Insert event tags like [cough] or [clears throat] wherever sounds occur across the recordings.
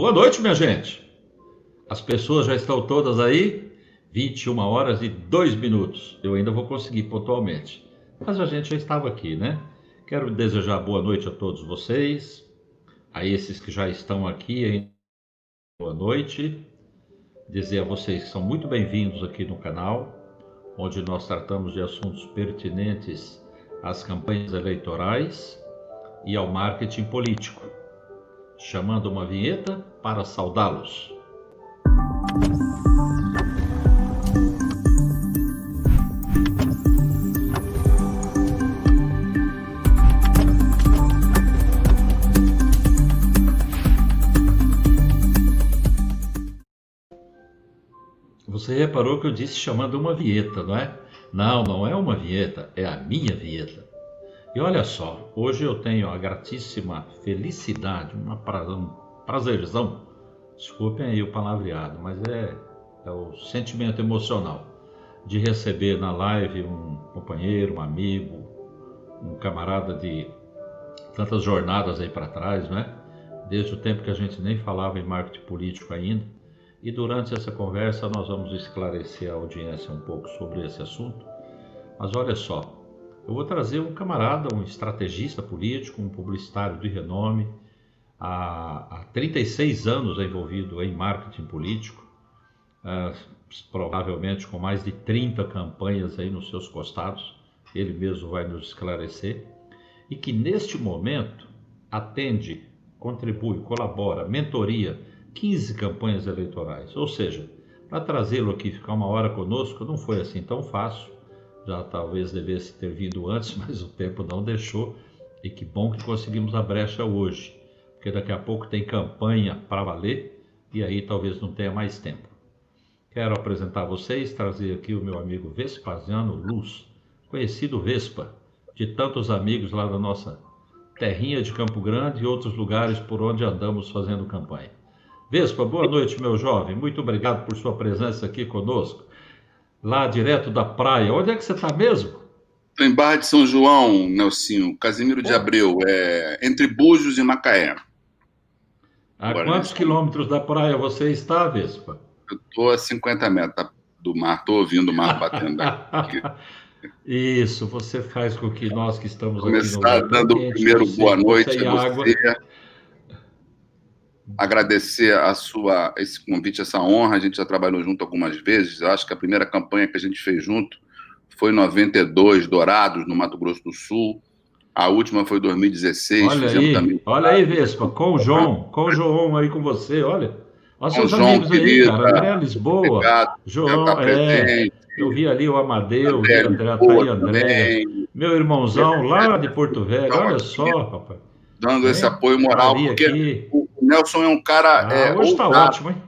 Boa noite, minha gente. As pessoas já estão todas aí? 21 horas e 2 minutos. Eu ainda vou conseguir pontualmente. Mas a gente já estava aqui, né? Quero desejar boa noite a todos vocês, a esses que já estão aqui, boa noite. Dizer a vocês que são muito bem-vindos aqui no canal, onde nós tratamos de assuntos pertinentes às campanhas eleitorais e ao marketing político chamando uma vinheta para saudá-los. Você reparou que eu disse chamando uma vinheta, não é? Não, não é uma vinheta, é a minha vinheta. E olha só, hoje eu tenho a gratíssima felicidade, uma um prazerzão, desculpem aí o palavreado, mas é, é o sentimento emocional de receber na live um companheiro, um amigo, um camarada de tantas jornadas aí para trás, né? Desde o tempo que a gente nem falava em marketing político ainda. E durante essa conversa nós vamos esclarecer a audiência um pouco sobre esse assunto. Mas olha só, eu vou trazer um camarada, um estrategista político, um publicitário de renome, há, há 36 anos envolvido em marketing político, uh, provavelmente com mais de 30 campanhas aí nos seus costados, ele mesmo vai nos esclarecer, e que neste momento atende, contribui, colabora, mentoria 15 campanhas eleitorais. Ou seja, para trazê-lo aqui ficar uma hora conosco não foi assim tão fácil já talvez devesse ter vindo antes, [laughs] mas o tempo não deixou. E que bom que conseguimos a brecha hoje, porque daqui a pouco tem campanha para valer e aí talvez não tenha mais tempo. Quero apresentar a vocês, trazer aqui o meu amigo Vespasiano Luz, conhecido Vespa, de tantos amigos lá da nossa terrinha de Campo Grande e outros lugares por onde andamos fazendo campanha. Vespa, boa noite, meu jovem. Muito obrigado por sua presença aqui conosco lá direto da praia. Onde é que você está mesmo? Estou em Barra de São João, Nelsinho, Casimiro de Abreu, é, entre Búzios e Macaé. A Agora, quantos quilômetros da praia você está, Vespa? Eu estou a 50 metros do mar, estou ouvindo o mar batendo aqui. [laughs] Isso, você faz com que nós que estamos Começar aqui no Começar dando o primeiro boa noite a você. Agradecer a sua esse convite, essa honra. A gente já trabalhou junto algumas vezes. Eu acho que a primeira campanha que a gente fez junto foi em 92, Dourados, no Mato Grosso do Sul. A última foi em 2016. Olha aí, também... olha aí, Vespa, com o João, com o João aí com você, olha. Olha seus João, amigos querida, aí, cara. André Lisboa, obrigado, João, tá é, eu vi ali o Amadeu, André, André, tá aí, André. Meu irmãozão lá de Porto Velho, olha só, rapaz. Dando é, esse apoio moral, porque aqui. Nelson é um cara. Ah, é, hoje está ótimo, hein?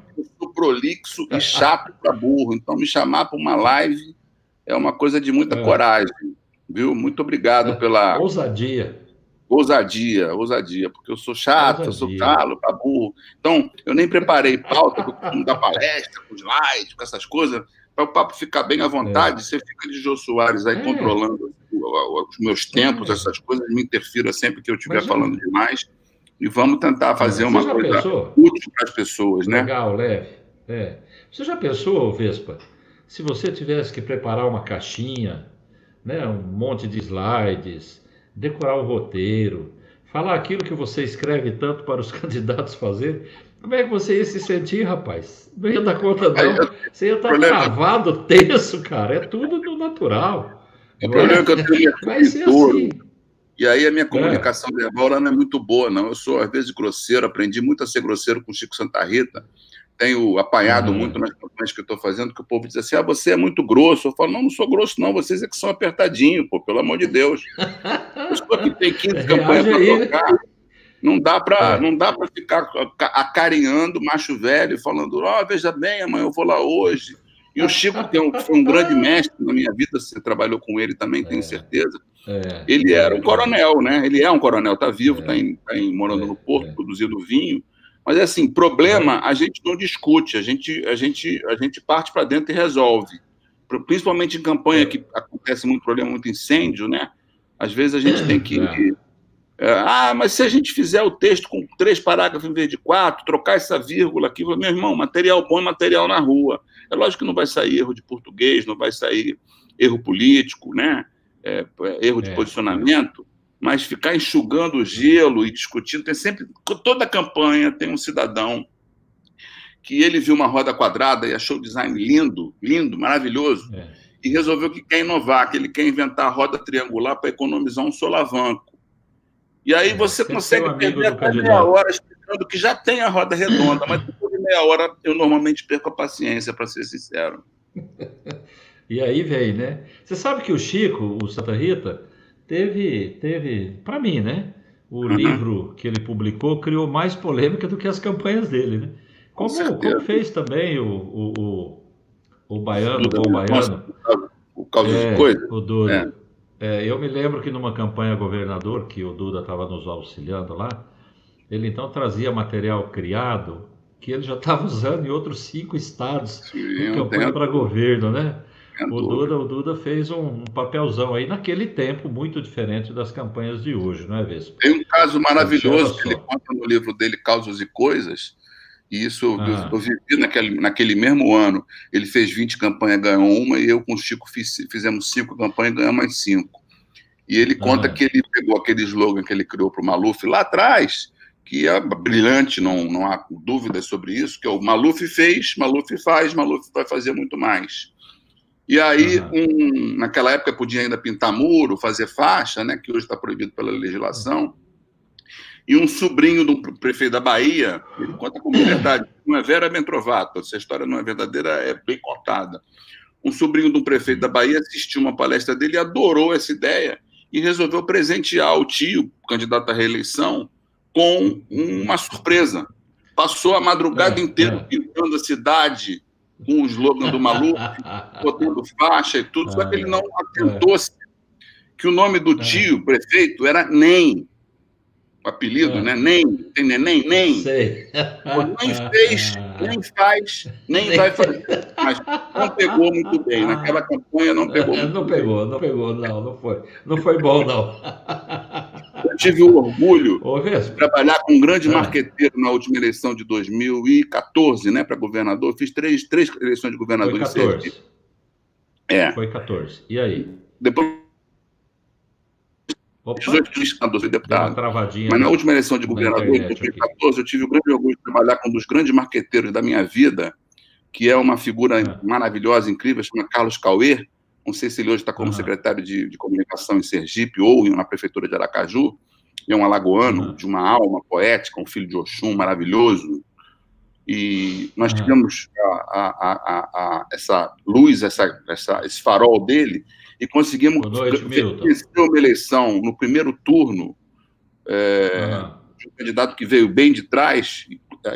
prolixo e chato para burro. Então, me chamar para uma live é uma coisa de muita é. coragem, viu? Muito obrigado é. pela. Ousadia. Ousadia, ousadia, porque eu sou chato, ousadia. eu sou calo, para burro. Então, eu nem preparei pauta da palestra, com slides, com essas coisas, para o papo ficar bem à vontade. É. Você fica de Jô Soares aí é. controlando os meus tempos, é. essas coisas, me interfira sempre que eu estiver falando demais e vamos tentar fazer uma coisa pensou? útil para as pessoas, né? Legal, leve. É. Você já pensou, Vespa, se você tivesse que preparar uma caixinha, né, um monte de slides, decorar o roteiro, falar aquilo que você escreve tanto para os [laughs] candidatos fazer, como é que você ia se sentir, rapaz? Não ia dar conta, não. Você ia estar travado, [laughs] tenso, cara. É tudo do natural. O problema é que eu tenho Vai ser assim. E aí a minha é. comunicação é. verbal não é muito boa, não. Eu sou, às vezes, grosseiro, aprendi muito a ser grosseiro com o Chico Santa Rita. Tenho apanhado uhum. muito nas campanhas que eu estou fazendo, que o povo diz assim: ah, você é muito grosso. Eu falo, não, não sou grosso, não, vocês é que são apertadinhos, pô, pelo amor de Deus. Pessoa que tem [laughs] 15 campanhas para tocar. Não dá para é. não dá para ficar acarinhando macho velho, falando, ó, oh, veja bem, amanhã eu vou lá hoje. E o Chico tem um, foi um grande mestre na minha vida, você trabalhou com ele também, tenho é. certeza. É, ele era um coronel, né? Ele é um coronel, está vivo, está é. tá morando no Porto, é. produzindo vinho. Mas é assim, problema a gente não discute, a gente, a gente, a gente parte para dentro e resolve. Principalmente em campanha que acontece muito problema, muito incêndio, né? Às vezes a gente tem que É, ah, mas se a gente fizer o texto com três parágrafos em vez de quatro, trocar essa vírgula aqui, meu irmão, material bom é material na rua. É lógico que não vai sair erro de português, não vai sair erro político, né? É, é erro de é. posicionamento, mas ficar enxugando o gelo e discutindo, tem sempre, toda campanha tem um cidadão que ele viu uma roda quadrada e achou o design lindo, lindo, maravilhoso, é. e resolveu que quer inovar, que ele quer inventar a roda triangular para economizar um solavanco. E aí é, você consegue perder até meia hora explicando que já tem a roda redonda, mas depois de meia hora eu normalmente perco a paciência, para ser sincero. [laughs] e aí vem, né? Você sabe que o Chico, o Santa Rita, teve, teve para mim, né? O uhum. livro que ele publicou criou mais polêmica do que as campanhas dele, né? Como, como fez também o, o, o, o baiano, o bom baiano. O caso é, de coisa. O Duda. É. É, eu me lembro que numa campanha governador, que o Duda estava nos auxiliando lá, ele então trazia material criado que ele já estava usando em outros cinco estados Sim, em campanha para governo, né? O Duda, o Duda fez um, papelzão aí naquele tempo muito diferente das campanhas de hoje, não é, Vespa? Tem um caso maravilhoso que ele conta no livro dele, Causas e Coisas, e isso ah. eu, eu, vivi naquele, naquele mesmo ano. Ele fez 20 campanhas, ganhou uma, e eu com o Chico fiz, fizemos cinco campanhas e ganhamos mais cinco. E ele conta ah. que ele pegou aquele slogan que ele criou para o Maluf lá atrás, que é brilhante, não, não há dúvidas sobre isso, que é o Maluf fez, Maluf faz, Maluf vai fazer muito mais. E aí, um, naquela época, podia ainda pintar muro, fazer faixa, né, que hoje está proibido pela legislação. E um sobrinho do prefeito da Bahia, ele conta com verdade, não é Vera Mentrovato, se a história não é verdadeira, é bem contada. Um sobrinho do prefeito da Bahia assistiu uma palestra dele e adorou essa ideia e resolveu presentear o tio, candidato à reeleição, com uma surpresa. Passou a madrugada é, inteira é. pintando a cidade com o slogan do maluco, [laughs] botando faixa e tudo, só que ele não atentou-se que o nome do tio, prefeito, era Nem. O apelido, né? Nem. Tem neném? Nem. Sei. nem fez, nem faz, nem, nem vai fazer. Mas não pegou muito bem. Naquela campanha não pegou [laughs] muito Não pegou, bem. não pegou, não. Não foi, não foi bom, não. [laughs] Eu tive o orgulho de trabalhar com um grande é. marqueteiro na última eleição de 2014, né, para governador. Fiz três, três eleições de governador Foi 14. É. Foi 14. E aí? Depois. Opa. 18 fui deputado. Mas na última eleição de governador, em 2014, eu tive o grande orgulho de trabalhar com um dos grandes marqueteiros da minha vida, que é uma figura é. maravilhosa, incrível, chama Carlos Cauê, não sei se ele hoje está como uhum. secretário de, de, comunicação em Sergipe ou na prefeitura de Aracaju. É um alagoano uhum. de uma alma poética, um filho de Oxum maravilhoso. E nós tivemos a, a, a, essa luz, essa, essa, esse farol dele, e conseguimos vencer uma eleição no primeiro turno é, uhum. de um candidato que veio bem de trás,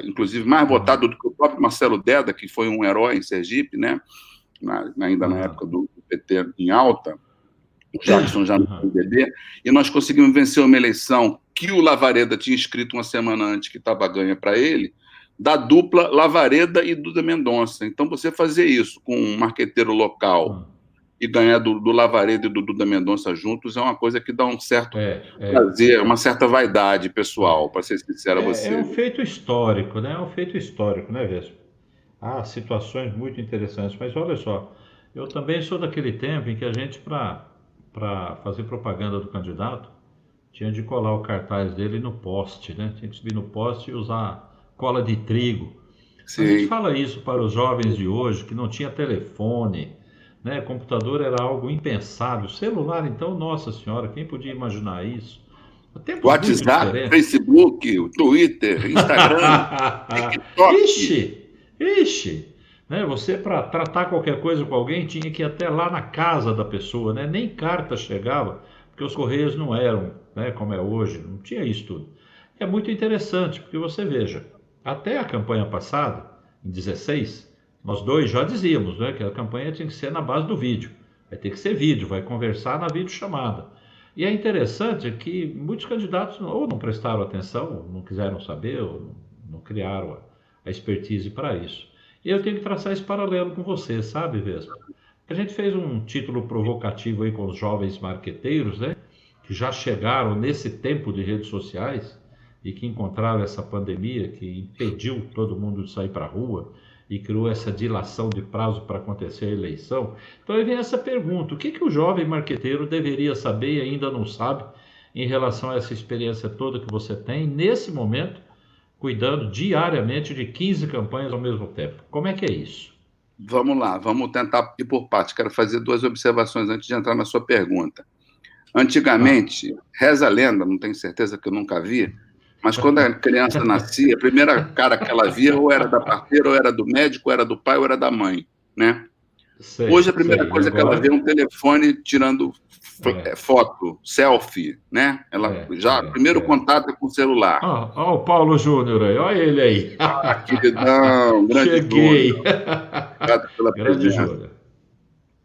inclusive mais votado do que o próprio Marcelo Deda, que foi um herói em Sergipe, né? Na, ainda na época do, PT em alta, o Jackson já no PDB, e nós conseguimos vencer uma eleição que o Lavareda tinha escrito uma semana antes que estava ganha para ele, da dupla Lavareda e Duda Mendonça. Então, você fazer isso com um marqueteiro local e ganhar do, do Lavareda e do Duda Mendonça juntos é uma coisa que dá um certo é, é, prazer, uma certa vaidade pessoal, para ser sincero a é, você. É um feito histórico, né? É um feito histórico, né, Vespa? Há situações muito interessantes, mas olha só, eu também sou daquele tempo em que a gente, para fazer propaganda do candidato, tinha de colar o cartaz dele no poste, né? Tinha que subir no poste e usar cola de trigo. Sim. A gente fala isso para os jovens de hoje, que não tinha telefone, né? Computador era algo impensável. Celular, então, nossa senhora, quem podia imaginar isso? WhatsApp, Facebook, Twitter, Instagram, [laughs] TikTok. Ixi, ixi. Né? Você, para tratar qualquer coisa com alguém, tinha que ir até lá na casa da pessoa, né? nem carta chegava, porque os correios não eram né, como é hoje, não tinha isso tudo. É muito interessante, porque você veja, até a campanha passada, em 16, nós dois já dizíamos né, que a campanha tinha que ser na base do vídeo. Vai ter que ser vídeo, vai conversar na videochamada. E é interessante que muitos candidatos ou não prestaram atenção, não quiseram saber, ou não criaram a expertise para isso. Eu tenho que traçar esse paralelo com você, sabe, Vespa? A gente fez um título provocativo aí com os jovens marqueteiros, né? que já chegaram nesse tempo de redes sociais e que encontraram essa pandemia que impediu todo mundo de sair para a rua e criou essa dilação de prazo para acontecer a eleição. Então aí vem essa pergunta: o que, que o jovem marqueteiro deveria saber e ainda não sabe em relação a essa experiência toda que você tem nesse momento, cuidando diariamente de 15 campanhas ao mesmo tempo? Como é que é isso? Vamos lá, vamos tentar ir por partes. Quero fazer duas observações antes de entrar na sua pergunta. Antigamente, reza a lenda, não tenho certeza que eu nunca vi, mas quando a criança nascia, a primeira cara que ela via ou era da parteira, ou era do médico, ou era do pai, ou era da mãe, né? Sei, Hoje a primeira sei, coisa agora... que ela vê é um telefone tirando é. é. foto, selfie, né? Ela é, já é, primeiro é. contato é com o celular. Olha ah, o Paulo Júnior aí, olha ele aí. Ah, queridão, [laughs] grande Cheguei. Obrigado pela [laughs] grande Júnior.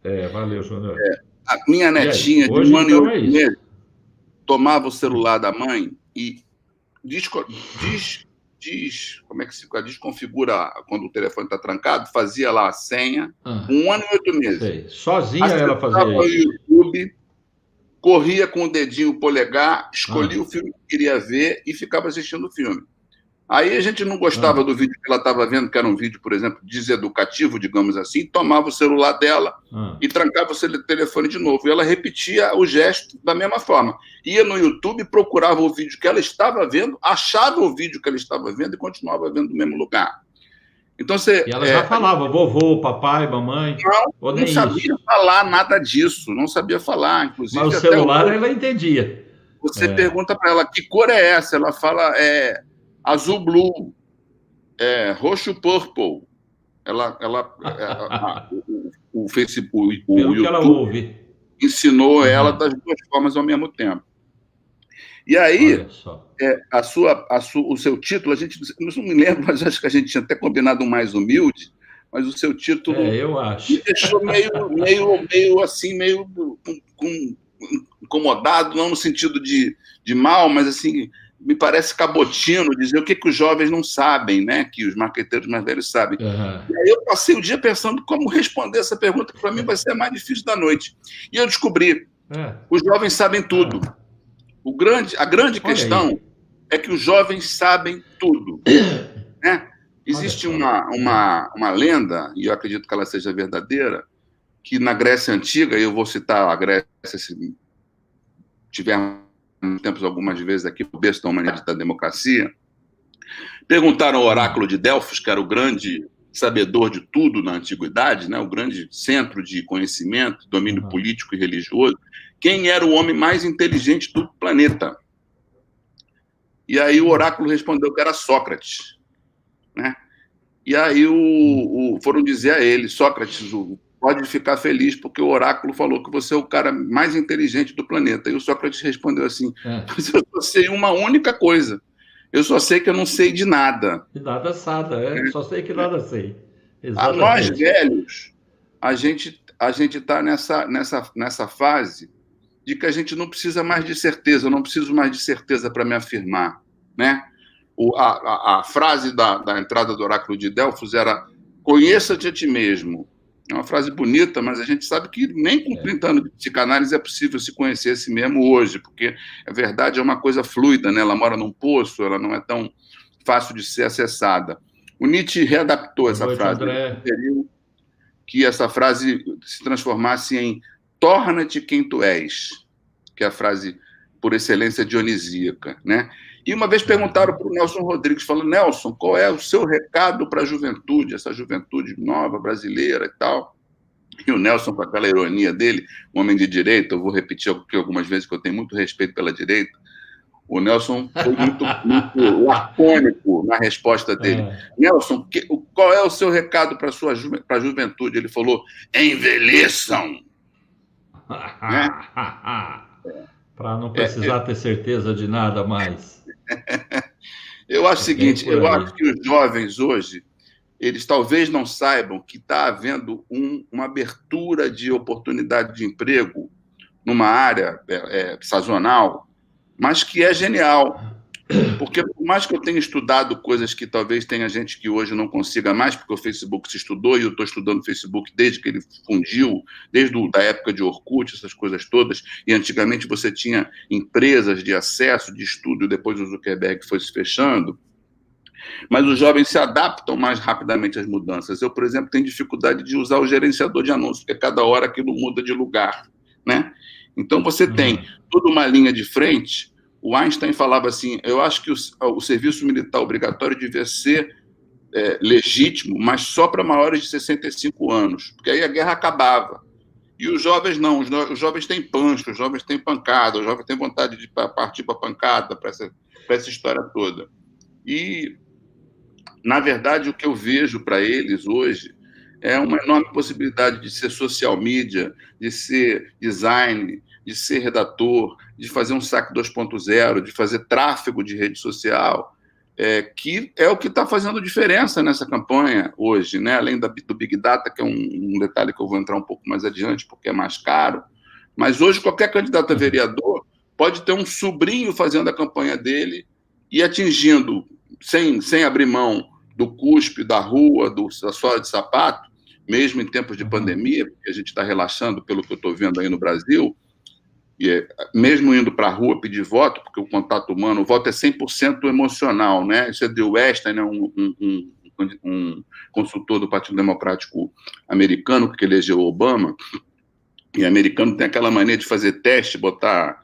É, valeu, Júnior. É, a minha netinha de um ano e então oito meses tomava o celular da mãe e diz, diz, diz, como é que se desconfigura quando o telefone está trancado, fazia lá a senha, ah, um ano e oito meses. Sei. Sozinha ela fazia isso. YouTube, corria com o dedinho polegar, escolhia ah. o filme que queria ver e ficava assistindo o filme. Aí a gente não gostava ah. do vídeo que ela estava vendo, que era um vídeo, por exemplo, deseducativo, digamos assim, tomava o celular dela ah. e trancava o telefone de novo. E ela repetia o gesto da mesma forma. Ia no YouTube, procurava o vídeo que ela estava vendo, achava o vídeo que ela estava vendo e continuava vendo no mesmo lugar. Então você. E ela já é, falava, vovô, papai, mamãe. Não, não sabia isso. falar nada disso, não sabia falar, inclusive. Mas o celular o... ela entendia. Você é. pergunta para ela que cor é essa, ela fala é azul blue, é, roxo purple. Ela, ela, [laughs] é, a, o, o, Facebook, o, o YouTube ensinou uhum. ela das duas formas ao mesmo tempo. E aí, é, a sua, a sua, o seu título, a gente não me lembro, mas acho que a gente tinha até combinado um mais humilde, mas o seu título é, eu acho. me deixou meio, meio, meio assim, meio com, com, incomodado, não no sentido de, de mal, mas assim, me parece cabotino dizer o que, que os jovens não sabem, né? Que os marqueteiros mais velhos sabem. Uhum. E aí eu passei o dia pensando como responder essa pergunta, que para mim vai ser a mais difícil da noite. E eu descobri: é. os jovens sabem tudo. O grande, a grande Olha questão aí. É que os jovens sabem tudo. [coughs] né? Existe uma, uma, uma lenda, e eu acredito que ela seja verdadeira, que na Grécia Antiga, eu vou citar a Grécia se tiver tempos algumas vezes aqui, o berço da humanidade da democracia, perguntaram ao oráculo de Delfos, que era o grande sabedor de tudo na antiguidade, né, o grande centro de conhecimento, domínio político e religioso, quem era o homem mais inteligente do planeta. E aí o oráculo respondeu que era Sócrates. Né? E aí o, o, foram dizer a ele, Sócrates, o, pode ficar feliz porque o oráculo falou que você é o cara mais inteligente do planeta. E o Sócrates respondeu assim: é. [laughs] Mas eu só sei uma única coisa. Eu só sei que eu não sei de nada. De nada nada, é. é. Só sei que nada sei. Exatamente. A nós velhos, a gente a gente está nessa, nessa, nessa fase de que a gente não precisa mais de certeza, eu não preciso mais de certeza para me afirmar. Né? O, a, a, a, frase da, da entrada do oráculo de Delfos era: conheça-te a ti mesmo, é uma frase bonita, mas a gente sabe que nem com 30 é. anos de psicanálise é possível se conhecer a si mesmo hoje, porque a verdade é uma coisa fluida, né? ela mora num poço, ela não é tão fácil de ser acessada. O Nietzsche readaptou essa frase. Que essa frase se transformasse em torna-te quem tu és, que é a frase por excelência dionisíaca, né? E uma vez perguntaram para o Nelson Rodrigues, falando, Nelson, qual é o seu recado para a juventude, essa juventude nova, brasileira e tal? E o Nelson, com aquela ironia dele, um homem de direita, eu vou repetir aqui algumas vezes que eu tenho muito respeito pela direita, o Nelson foi muito, [laughs] muito lacônico na resposta dele. É. Nelson, que, qual é o seu recado para a ju, juventude? Ele falou, envelheçam. [laughs] né? Para não precisar é, é, ter certeza de nada mais. [laughs] eu acho o seguinte, eu acho que os jovens hoje, eles talvez não saibam que está havendo um, uma abertura de oportunidade de emprego numa área é, é, sazonal, mas que é genial. Porque, por mais que eu tenha estudado coisas que talvez tenha gente que hoje não consiga mais, porque o Facebook se estudou, e eu estou estudando o Facebook desde que ele fundiu, desde a época de Orkut, essas coisas todas, e antigamente você tinha empresas de acesso, de estudo, e depois o Zuckerberg foi se fechando. Mas os jovens se adaptam mais rapidamente às mudanças. Eu, por exemplo, tenho dificuldade de usar o gerenciador de anúncios, porque cada hora aquilo muda de lugar, né? Então você uhum. tem toda uma linha de frente o Einstein falava assim: eu acho que o, o serviço militar obrigatório devia ser é, legítimo, mas só para maiores de 65 anos, porque aí a guerra acabava. E os jovens não, os, os jovens têm pancho, os jovens têm pancada, os jovens têm vontade de partir para a pancada, para essa, essa história toda. E, na verdade, o que eu vejo para eles hoje é uma enorme possibilidade de ser social media, de ser design, de ser redator, de fazer um saque 2.0, de fazer tráfego de rede social, é, que é o que está fazendo diferença nessa campanha hoje, né? além da, do Big Data, que é um, um, detalhe que eu vou entrar um pouco mais adiante, porque é mais caro. Mas hoje, qualquer candidato a vereador pode ter um sobrinho fazendo a campanha dele e atingindo, sem, sem abrir mão do cuspe, da rua, do, da sola de sapato, mesmo em tempos de pandemia, porque a gente está relaxando pelo que eu estou vendo aí no Brasil, mesmo indo para a rua pedir voto, porque o contato humano, o voto é 100% emocional, né? Isso é de Weston, né? um, um, um, um consultor do Partido Democrático americano, que elegeu Obama, e americano tem aquela mania de fazer teste, botar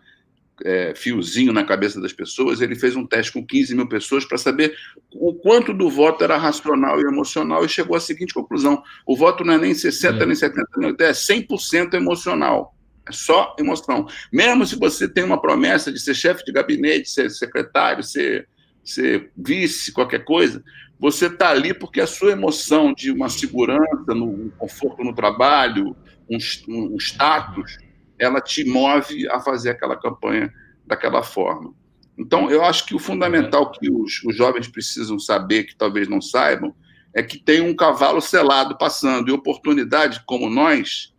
é, fiozinho na cabeça das pessoas. Ele fez um teste com 15 mil pessoas para saber o quanto do voto era racional e emocional e chegou à seguinte conclusão: o voto não é nem 60, é. nem 70, nem 80, é 100% emocional. É só emoção. Mesmo se você tem uma promessa de ser chefe de gabinete, ser secretário, ser, ser vice, qualquer coisa, você está ali porque a sua emoção de uma segurança, no um conforto no trabalho, um, um status, ela te move a fazer aquela campanha daquela forma. Então, eu acho que o fundamental que os, os jovens precisam saber, que talvez não saibam, é que tem um cavalo selado passando, e oportunidade como nós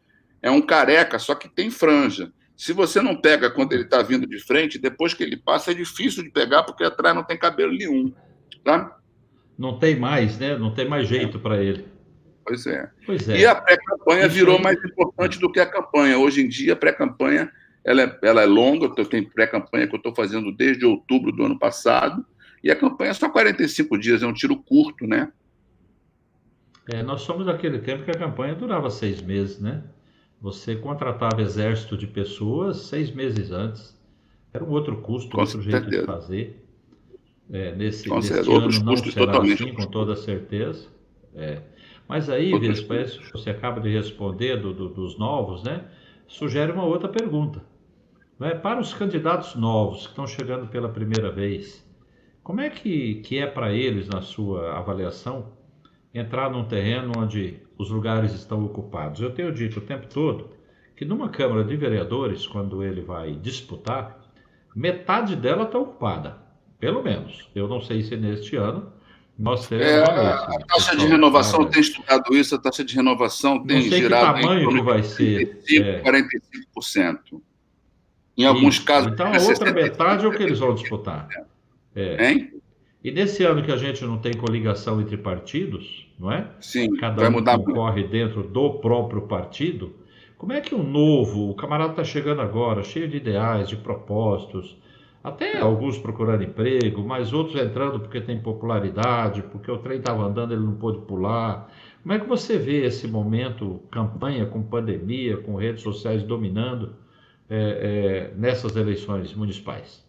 é um careca, só que tem franja. Se você não pega quando ele está vindo de frente, depois que ele passa, é difícil de pegar, porque atrás não tem cabelo nenhum. Tá? Não tem mais, né? Não tem mais jeito para ele. Pois é. Pois é. E a pré-campanha virou mais importante do que a campanha. Hoje em dia, a pré-campanha ela é, ela é longa, eu tenho pré-campanha que eu estou fazendo desde outubro do ano passado, e a campanha é só 45 dias, é um tiro curto, né? É, nós somos daquele tempo que a campanha durava seis meses, né? Você contratava exército de pessoas seis meses antes. Era um outro custo, com outro certeza. jeito de fazer. É, nesse, nesse ano não será assim, com toda certeza. É. Mas aí, Vespa, você acaba de responder do, do, dos novos, né? Sugere uma outra pergunta. É? Para os candidatos novos que estão chegando pela primeira vez, como é que, que é para eles, na sua avaliação, entrar num terreno onde os lugares estão ocupados. Eu tenho dito o tempo todo que numa Câmara de Vereadores, quando ele vai disputar, metade dela está ocupada, pelo menos. Eu não sei se neste ano nós teremos. É, a taxa de renovação tem estudado isso, a taxa de renovação tem girado. Que tamanho que vai ser? 45%. Em alguns isso. casos. Então, a outra metade é o que eles vão disputar. É. Hein? E nesse ano que a gente não tem coligação entre partidos, não é? Sim, Cada vai um mudar muito. dentro do próprio partido. Como é que o novo, o camarada está chegando agora, cheio de ideais, de propósitos, até alguns procurando emprego, mas outros entrando porque tem popularidade, porque o trem estava andando, ele não pôde pular. Como é que você vê esse momento, campanha com pandemia, com redes sociais dominando é, é, nessas eleições municipais?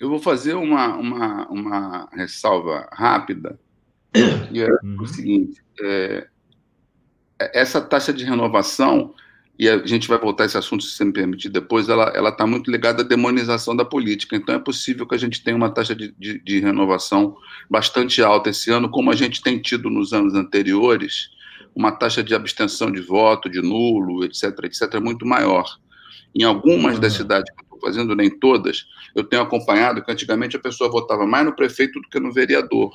Eu vou fazer uma, uma, uma ressalva rápida, e é uhum. o seguinte, é, essa taxa de renovação, e a gente vai voltar a esse assunto, se você me permitir depois, ela está muito ligada à demonização da política. Então, é possível que a gente tenha uma taxa de, de, de renovação bastante alta esse ano, como a gente tem tido nos anos anteriores, uma taxa de abstenção de voto, de nulo, etc., etc., muito maior. Em algumas uhum. das cidades que estou fazendo, nem todas, eu tenho acompanhado que antigamente a pessoa votava mais no prefeito do que no vereador.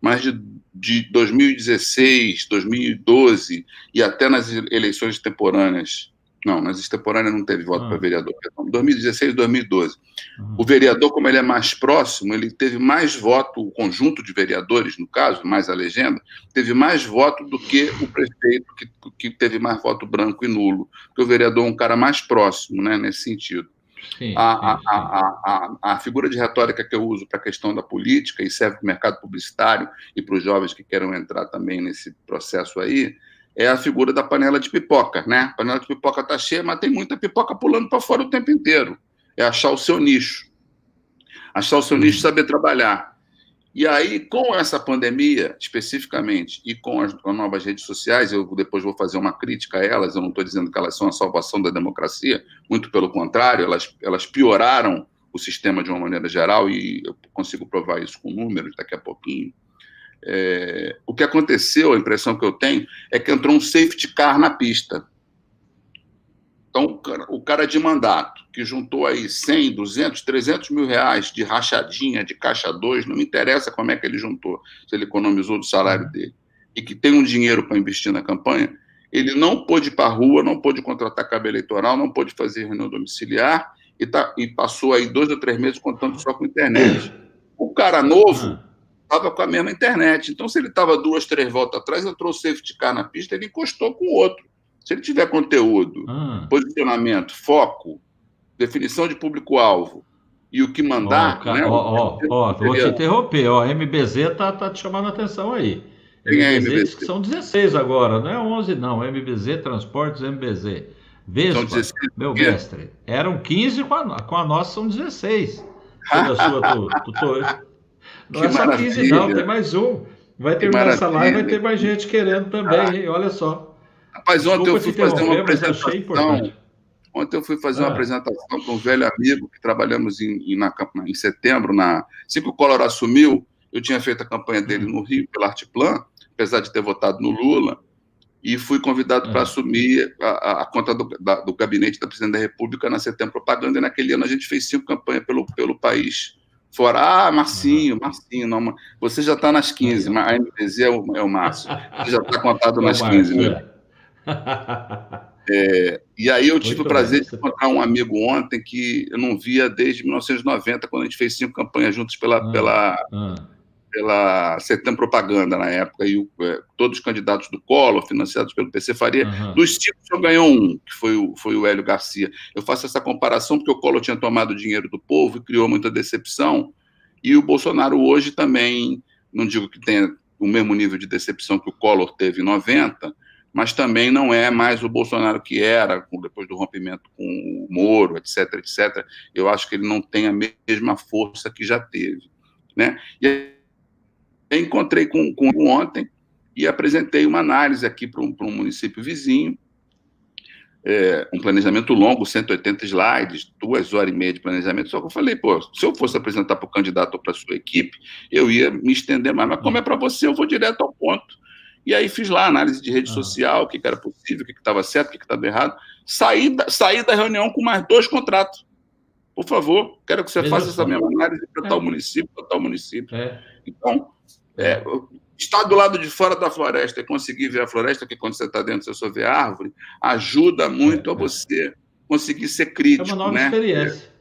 Mas de, de 2016, 2012 e até nas eleições temporâneas Não, nas extemporâneas não teve voto ah. para vereador. 2016 e 2012. Ah. O vereador, como ele é mais próximo, ele teve mais voto, o conjunto de vereadores, no caso, mais a legenda, teve mais voto do que o prefeito, que, que teve mais voto branco e nulo. Porque o vereador é um cara mais próximo, né, nesse sentido. Sim, a, sim, sim. A, a, a, figura de retórica que eu uso para a questão da política e serve para o mercado publicitário e para os jovens que queiram entrar também nesse processo aí, é a figura da panela de pipoca, né? A panela de pipoca está cheia, mas tem muita pipoca pulando para fora o tempo inteiro. É achar o seu nicho. Achar o seu nicho e saber trabalhar. E aí, com essa pandemia, especificamente, e com as, as, novas redes sociais, eu depois vou fazer uma crítica a elas, eu não estou dizendo que elas são a salvação da democracia, muito pelo contrário, elas, elas pioraram o sistema de uma maneira geral, e eu consigo provar isso com números daqui a pouquinho. É, o que aconteceu, a impressão que eu tenho, é que entrou um safety car na pista. Então, o cara de mandato, que juntou aí 100, 200, 300 mil reais de rachadinha, de caixa 2, não me interessa como é que ele juntou, se ele economizou do salário dele, e que tem um dinheiro para investir na campanha, ele não pôde ir para a rua, não pôde contratar cabo eleitoral, não pôde fazer reunião domiciliar, e, tá, e passou aí dois ou três meses contando só com internet. O cara novo estava com a mesma internet. Então, se ele estava duas, três voltas atrás, entrou o safety car na pista, ele encostou com o outro. Se ele tiver conteúdo, ah. posicionamento, foco, definição de público-alvo e o que mandar. Ó, né, ó, ó, vou te interromper. Ó, MBZ tá, tá te chamando a atenção aí. Quem é MBZ, MBZ? Que são 16 agora, não é 11, não. MBZ, Transportes, MBZ. Vespa, 16, meu mestre. Eram 15, com a, com a nossa são 16. [laughs] a sua, tu, tu, tu, não que é só 15, não, tem mais um. Vai terminar essa live, vai ter mais gente querendo também, ah. hein? Olha só. Rapaz, ontem eu fui fazer uma apresentação. Ontem eu fui fazer ah. uma apresentação com um velho amigo que trabalhamos em, em, na, em setembro. Na, assim que o Collor assumiu, eu tinha feito a campanha dele no Rio pela Arteplan, apesar de ter votado no Lula, e fui convidado para ah. assumir a, a conta do, da, do, gabinete da Presidente da República na Setembro Propaganda, e naquele ano a gente fez cinco campanhas pelo, pelo país fora. Ah, Marcinho, Marcinho, não, você já está nas 15, mas a MPZ é o, é o Márcio. Você já está contado é nas 15, né? [laughs] É, e aí eu tive Muito o prazer bem. de encontrar um amigo ontem que eu não via desde 1990, quando a gente fez cinco campanhas juntos pela, ah, pela, ah pela Setam Propaganda na época, e o, é, todos os candidatos do Collor, financiados pelo PC Faria, dos cinco só ganhou um, que foi o, foi o Hélio Garcia. Eu faço essa comparação porque o Collor tinha tomado dinheiro do povo e criou muita decepção, e o Bolsonaro hoje também, não digo que tenha o mesmo nível de decepção que o Collor teve em 90, mas também não é mais o Bolsonaro que era, depois do rompimento com o Moro, etc, etc. Eu acho que ele não tem a mesma força que já teve. Né? E encontrei com, com ontem e apresentei uma análise aqui para um, um, município vizinho, é, um planejamento longo, 180 slides, duas horas e meia de planejamento, só que eu falei, pô, se eu fosse apresentar para o candidato ou para a sua equipe, eu ia me estender mais, mas como é para você, eu vou direto ao ponto. E aí fiz lá análise de rede ah. social, o que, que era possível, o que estava certo, o que estava errado. Saí da, saí da reunião com mais dois contratos. Por favor, quero que você Veja faça essa mesma análise para é. tal município, para tal município. É. Então, é, estar do lado de fora da floresta e conseguir ver a floresta, que quando você está dentro você só vê a árvore, ajuda muito é, a você conseguir ser crítico. É uma nova né? experiência.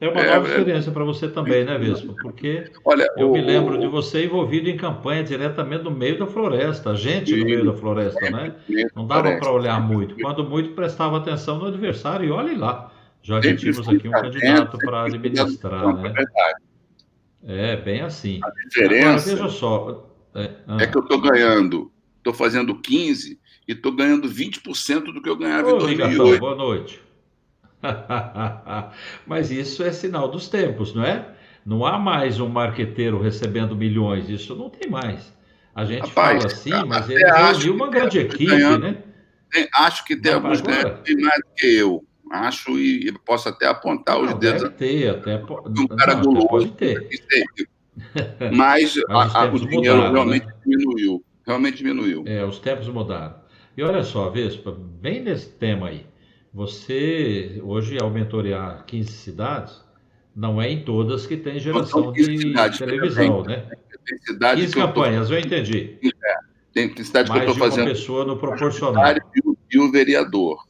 É uma é, nova é. experiência para você também, né, Vespa? Porque Olha, eu o, me lembro de você envolvido em campanha diretamente no meio da floresta, a gente no meio da floresta, né? Não dava para olhar muito. Quando muito, prestava atenção no adversário e olhe lá. Já que tínhamos aqui um candidato para administrar, né? É. É, bem assim. A diferença Agora, veja só. É, ah. é que eu estou ganhando, estou fazendo 15 e estou ganhando 20% do que eu ganhava Ô, em 2008. boa noite. [laughs] Mas isso é sinal dos tempos, não é? Não há mais um marqueteiro recebendo milhões, isso não tem mais. A gente Rapaz, fala assim, mas ele reuniu uma grande equipe, ganhando, né? Tem, acho que tem alguns ganhos mais do que eu acho, e, posso até apontar os dedos. Deve ter, até um cara não, guloso, pode ter. [laughs] Mas, Mas a, a, o dinheiro mudaram, realmente né? diminuiu. Realmente diminuiu. É, os tempos mudaram. E olha só, Vespa, bem nesse tema aí. Você, hoje, ao mentorear 15 cidades, não é em todas que tem geração de televisão, tem, né? Tem cidade 15 campanhas, tô... eu entendi. É, tem cidade Mais que eu estou fazendo. uma pessoa no proporcional. E o vereador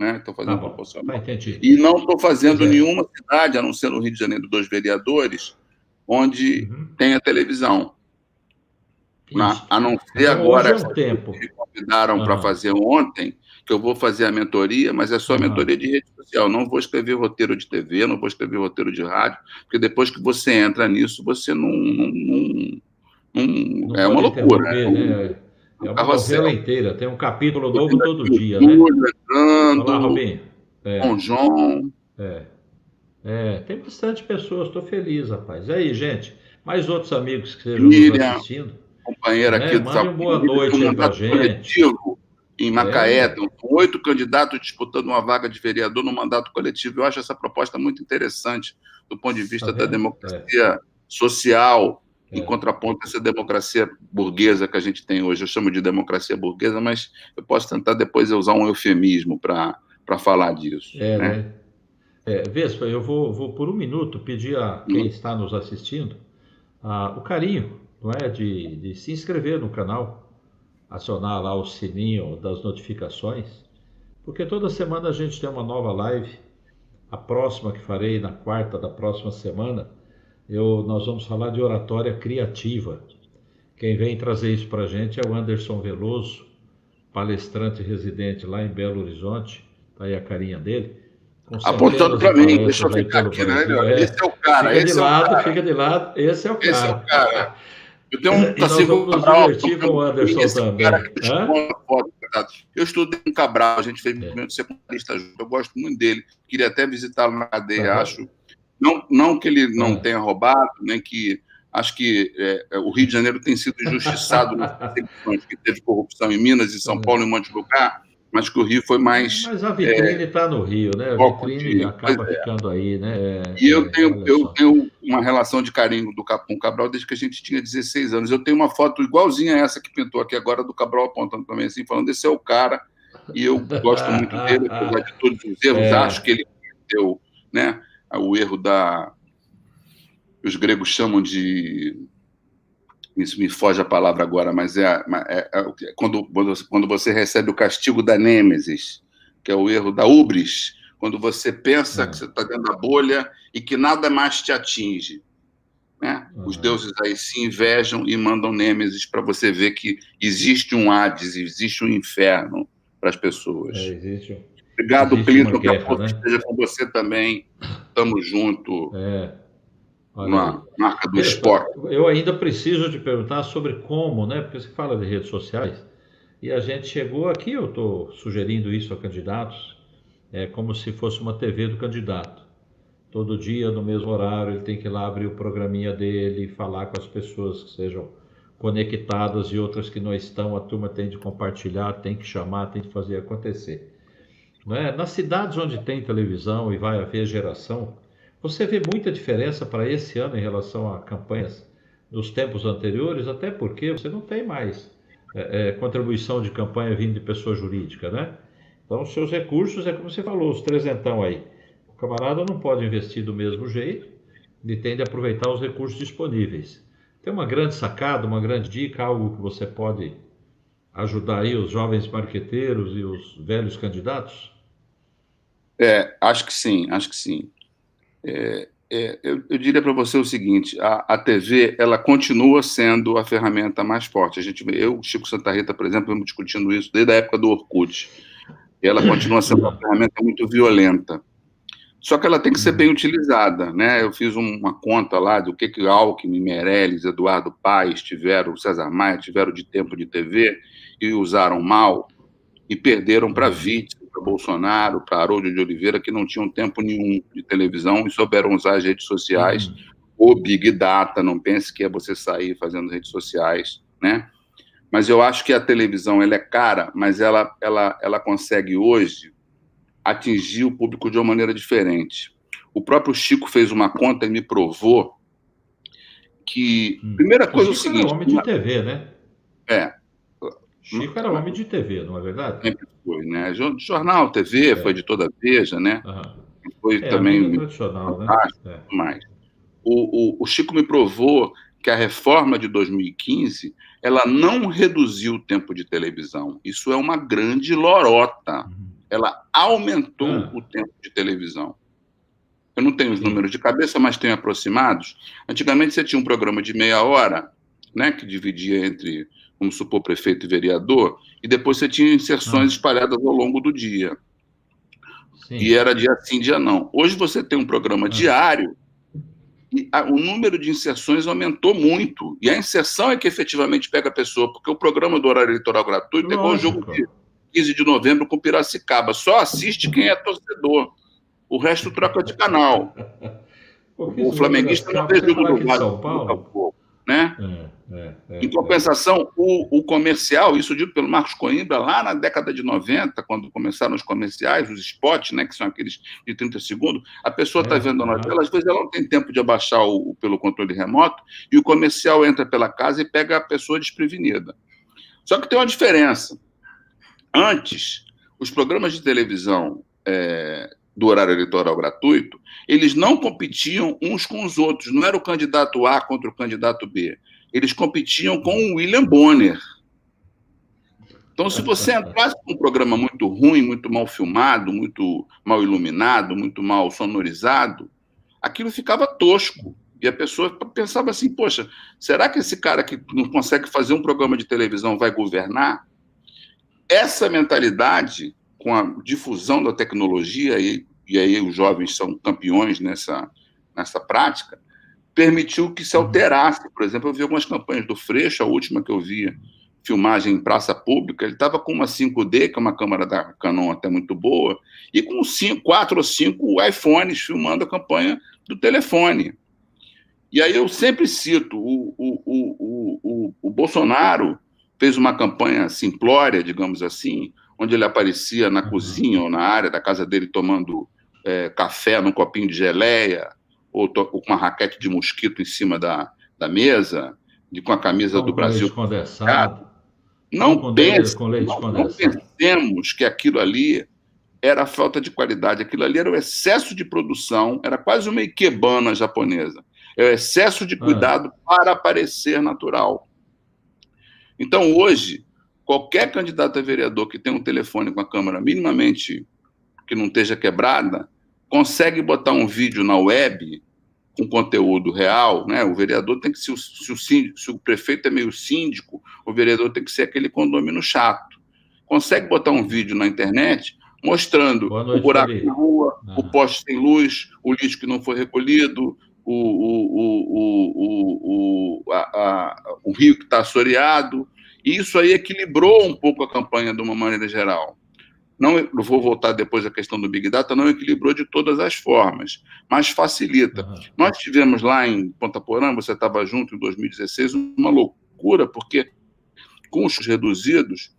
né? Estou fazendo tá proporcional. Tá, e não estou fazendo é. nenhuma cidade, a não ser no Rio de Janeiro, dos vereadores, onde uhum. tem a televisão. Na, a não ser então, agora é um tempo. que me convidaram uhum. para fazer ontem, que eu vou fazer a mentoria, mas é só uhum. mentoria de rede social. Não vou escrever roteiro de TV, não vou escrever roteiro de rádio, porque depois que você entra nisso, você não. não, não, não, é uma loucura. Né? né? É uma novela inteira, tem um capítulo novo todo dia, né? Entrando, Olá, Robinho. É. Com João. É. é. tem bastante pessoas, estou feliz, rapaz. E aí, gente, mais outros amigos que estejam nos assistindo. Companheira né? aqui do Mande boa noite aí pra gente. Coletivo em Macaé, é. com oito candidatos disputando uma vaga de vereador no mandato coletivo. Eu acho essa proposta muito interessante do ponto de vista tá da democracia é. social, é. em contraponto a essa democracia burguesa que a gente tem hoje. Eu chamo de democracia burguesa, mas eu posso tentar depois usar um eufemismo para falar disso. É, né? né? É, Vespa, eu vou, vou por um minuto pedir a quem está nos assistindo a, o carinho não é, de, de se inscrever no canal, acionar lá o sininho das notificações, porque toda semana a gente tem uma nova live. A próxima que farei na quarta da próxima semana eu, nós vamos falar de oratória criativa. Quem vem trazer isso para a gente é o Anderson Veloso, palestrante residente lá em Belo Horizonte. Está aí a carinha dele. Apontando para mim, deixa eu ficar aqui, né? É. Esse é o cara. Fica esse de é lado, cara. fica de lado. Esse é o cara. Esse é o cara. Eu tenho um nós vamos Cabral, divertir Anderson também. eu estudei com Cabral, a gente fez é. movimento secundarista junto, eu gosto muito dele. Queria até visitá-lo na cadeia, uhum. acho não, não que ele não é. tenha roubado, nem que acho que é, é o Rio de Janeiro tem sido injustiçado [laughs] nas eleições, que teve corrupção em Minas e São é. Paulo e em um monte de lugar, mas que o Rio foi mais. Mas a vitrine está é, no Rio, né? A vitrine de, acaba é. ficando aí, né? e eu, tenho, eu tenho uma relação de carinho do com o Cabral desde que a gente tinha 16 anos. Eu tenho uma foto igualzinha a essa que pintou aqui agora do Cabral apontando também assim, falando: esse é o cara, e eu gosto muito dele, apesar de todos os erros, [laughs] acho que ele deu, né? o erro da. Os gregos chamam de. Isso me foge a palavra agora, mas é, é, é quando, quando você recebe o castigo da nêmesis, que é o erro da ubris, quando você pensa que você está dentro da bolha e que nada mais te atinge. Né? Uhum. Os deuses aí se invejam e mandam nêmesis para você ver que existe um Hades, existe um inferno para as pessoas. É, existe. Obrigado, Clinton, que a né? esteja com você também. Estamos juntos. É. na marca do esporte. Eu ainda preciso te perguntar sobre como, né? Porque você fala de redes sociais e a gente chegou aqui, eu estou sugerindo isso a candidatos, é como se fosse uma TV do candidato. Todo dia, no mesmo horário, ele tem que ir lá abrir o programinha dele, falar com as pessoas que sejam conectadas e outras que não estão, a turma tem de compartilhar, tem que chamar, tem que fazer acontecer. Né? Nas cidades onde tem televisão e vai haver geração, você vê muita diferença para esse ano em relação a campanhas dos tempos anteriores, até porque você não tem mais é, é, contribuição de campanha vindo de pessoa jurídica, né? Então, seus recursos, é como você falou, os trezentão aí. O camarada não pode investir do mesmo jeito, ele tem de aproveitar os recursos disponíveis. Tem uma grande sacada, uma grande dica, algo que você pode ajudar aí os jovens marqueteiros e os velhos candidatos? É, acho que sim, acho que sim. É, é, eu, eu, diria para você o seguinte: a, a, TV ela continua sendo a ferramenta mais forte. A gente, eu, Chico Santa Rita, por exemplo, estamos discutindo isso desde a época do Orkut. E ela continua sendo uma ferramenta muito violenta. Só que ela tem que ser bem utilizada, né? Eu fiz uma conta lá do que que Alckmin, Meirelles, Eduardo Paes tiveram, César Maia tiveram de tempo de TV e usaram mal e perderam para vítima, para Bolsonaro, para Haroldo de Oliveira, que não tinham tempo nenhum de televisão e souberam usar as redes sociais, uhum. ou Big Data, não pense que é você sair fazendo redes sociais, né? Mas eu acho que a televisão ela é cara, mas ela, ela, ela consegue hoje atingir o público de uma maneira diferente. O próprio Chico fez uma conta e me provou que. Hum. Primeira coisa o é o seguinte. Era homem de TV, né? É. Chico era homem de TV, não é verdade? Sempre foi, né? Jornal, TV, é. foi de toda veja, né? Uhum. Foi é, também. Tradicional, né? É. Mais. O, o, o Chico me provou que a reforma de 2015 ela não reduziu o tempo de televisão. Isso é uma grande lorota. Uhum ela aumentou ah. o tempo de televisão. Eu não tenho os números de cabeça, mas tenho aproximados. Antigamente você tinha um programa de meia hora, né, que dividia entre, vamos supor, prefeito e vereador, e depois você tinha inserções ah. espalhadas ao longo do dia. Sim. E era dia sim, dia não. Hoje você tem um programa ah. diário e a, o número de inserções aumentou muito. E a inserção é que efetivamente pega a pessoa, porque o programa do horário eleitoral gratuito Lógico. é igual o jogo de 15 de novembro com Piracicaba. Só assiste quem é torcedor. O resto troca de canal. [laughs] O flamenguista não vê jogo do Vasco né? É, é, é, em compensação, o, o, comercial, isso dito pelo Marcos Coimbra, lá na década de 90, quando começaram os comerciais, os spots, né, que são aqueles de 30 segundos, a pessoa está é, vendo a novela, às vezes ela não tem tempo de abaixar o, pelo controle remoto, e o comercial entra pela casa e pega a pessoa desprevenida. Só que tem uma diferença. Antes, os programas de televisão é, do horário eleitoral gratuito, eles não competiam uns com os outros. Não era o candidato A contra o candidato B. Eles competiam com o William Bonner. Então, se você entrasse com um programa muito ruim, muito mal filmado, muito mal iluminado, muito mal sonorizado, aquilo ficava tosco. E a pessoa pensava assim: poxa, será que esse cara que não consegue fazer um programa de televisão vai governar? Essa mentalidade com a difusão da tecnologia, e, e aí os jovens são campeões nessa, nessa prática, permitiu que se alterasse. Por exemplo, eu vi algumas campanhas do Freixo, a última que eu vi, filmagem em praça pública, ele estava com uma 5D, que é uma câmera da Canon até muito boa, e com cinco, quatro ou cinco iPhones filmando a campanha do telefone. E aí eu sempre cito, o, o, o, o, o Bolsonaro fez uma campanha simplória, digamos assim, onde ele aparecia na uhum. cozinha ou na área da casa dele tomando é, café num copinho de geleia, ou, com uma raquete de mosquito em cima da, da mesa, de, com a camisa não do Brasil. Condensado. Não, pense, com leite não, não pensemos que aquilo ali era falta de qualidade, aquilo ali era o excesso de produção, era quase uma ikebana japonesa. É o excesso de ah. cuidado ah. para parecer natural. Então, hoje, qualquer candidato a vereador que tem um telefone com a câmera minimamente que não esteja quebrada, consegue botar um vídeo na web com conteúdo real, né? O vereador tem que se o, se o, síndico, se o prefeito é meio síndico, o vereador tem que ser aquele condomínio chato. Consegue botar um vídeo na internet mostrando noite, o buraco na rua, ah. o poste sem luz, o lixo que não foi recolhido, o, o, o, o, a, a, o rio que está assoreado, e isso aí equilibrou um pouco a campanha de uma maneira geral. Não vou voltar depois à questão do Big Data, não equilibrou de todas as formas, mas facilita. Uhum. Nós tivemos lá em Ponta Porã, você estava junto em 2016, uma loucura, porque com os reduzidos,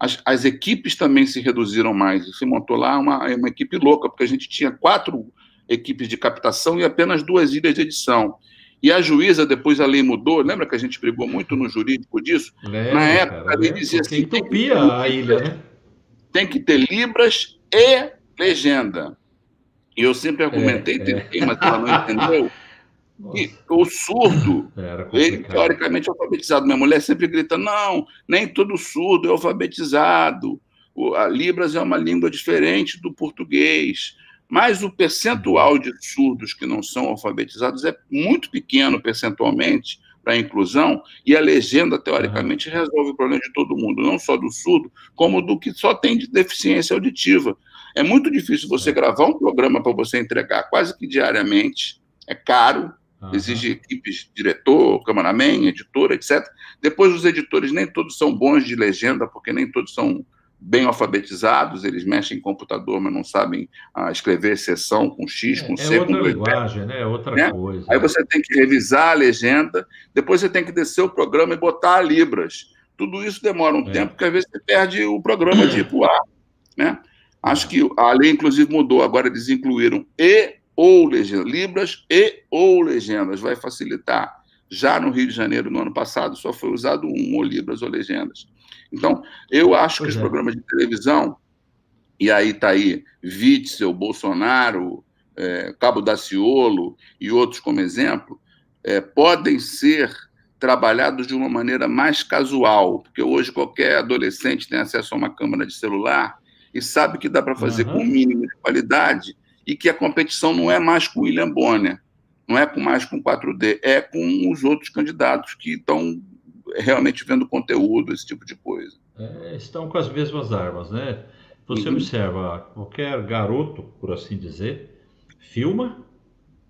as, as, equipes também se reduziram mais. Se montou lá uma, uma equipe louca, porque a gente tinha quatro equipes de captação e apenas duas ilhas de edição. E a juíza, depois a lei mudou, lembra que a gente brigou muito no jurídico disso? Lembra, Na época, cara, a lei dizia assim: entupia a ilha, né? Tem que ter Libras e legenda. E eu sempre argumentei, é, é. mas ela não entendeu. E o surdo, ele teoricamente é alfabetizado. Minha mulher sempre grita: não, nem todo surdo é alfabetizado. A Libras é uma língua diferente do português. Mas o percentual de surdos que não são alfabetizados é muito pequeno percentualmente para a inclusão, e a legenda, teoricamente, resolve o problema de todo mundo, não só do surdo, como do que só tem de deficiência auditiva. É muito difícil você gravar um programa para você entregar quase que diariamente, é caro, exige equipes, diretor, cameraman, editor, etc. Depois, os editores nem todos são bons de legenda, porque nem todos são bem alfabetizados, eles mexem em computador, mas não sabem ah, escrever sessão com X, com é, C, é outra com linguagem, né? É outra né? coisa. Aí você tem que revisar a legenda, depois você tem que descer o programa e botar a Libras. Tudo isso demora um é. tempo, porque às vezes você perde o programa de [clears throat] ir né? Acho que a lei, inclusive, mudou. Agora eles incluíram e ou legendas, Libras e ou legendas, vai facilitar. Já no Rio de Janeiro, no ano passado, só foi usado um, ou Libras ou legendas. Então, eu acho pois que os é. programas de televisão, e aí está aí Witzel, Bolsonaro, é, Cabo Daciolo e outros como exemplo, é, podem ser trabalhados de uma maneira mais casual, porque hoje qualquer adolescente tem acesso a uma câmera de celular e sabe que dá para fazer uhum. com o mínimo de qualidade e que a competição não é mais com o William Bonner, não é com mais com 4D, é com os outros candidatos que estão realmente vendo conteúdo, esse tipo de coisa. É, estão com as mesmas armas, né? Você uhum. observa, qualquer garoto, por assim dizer, filma,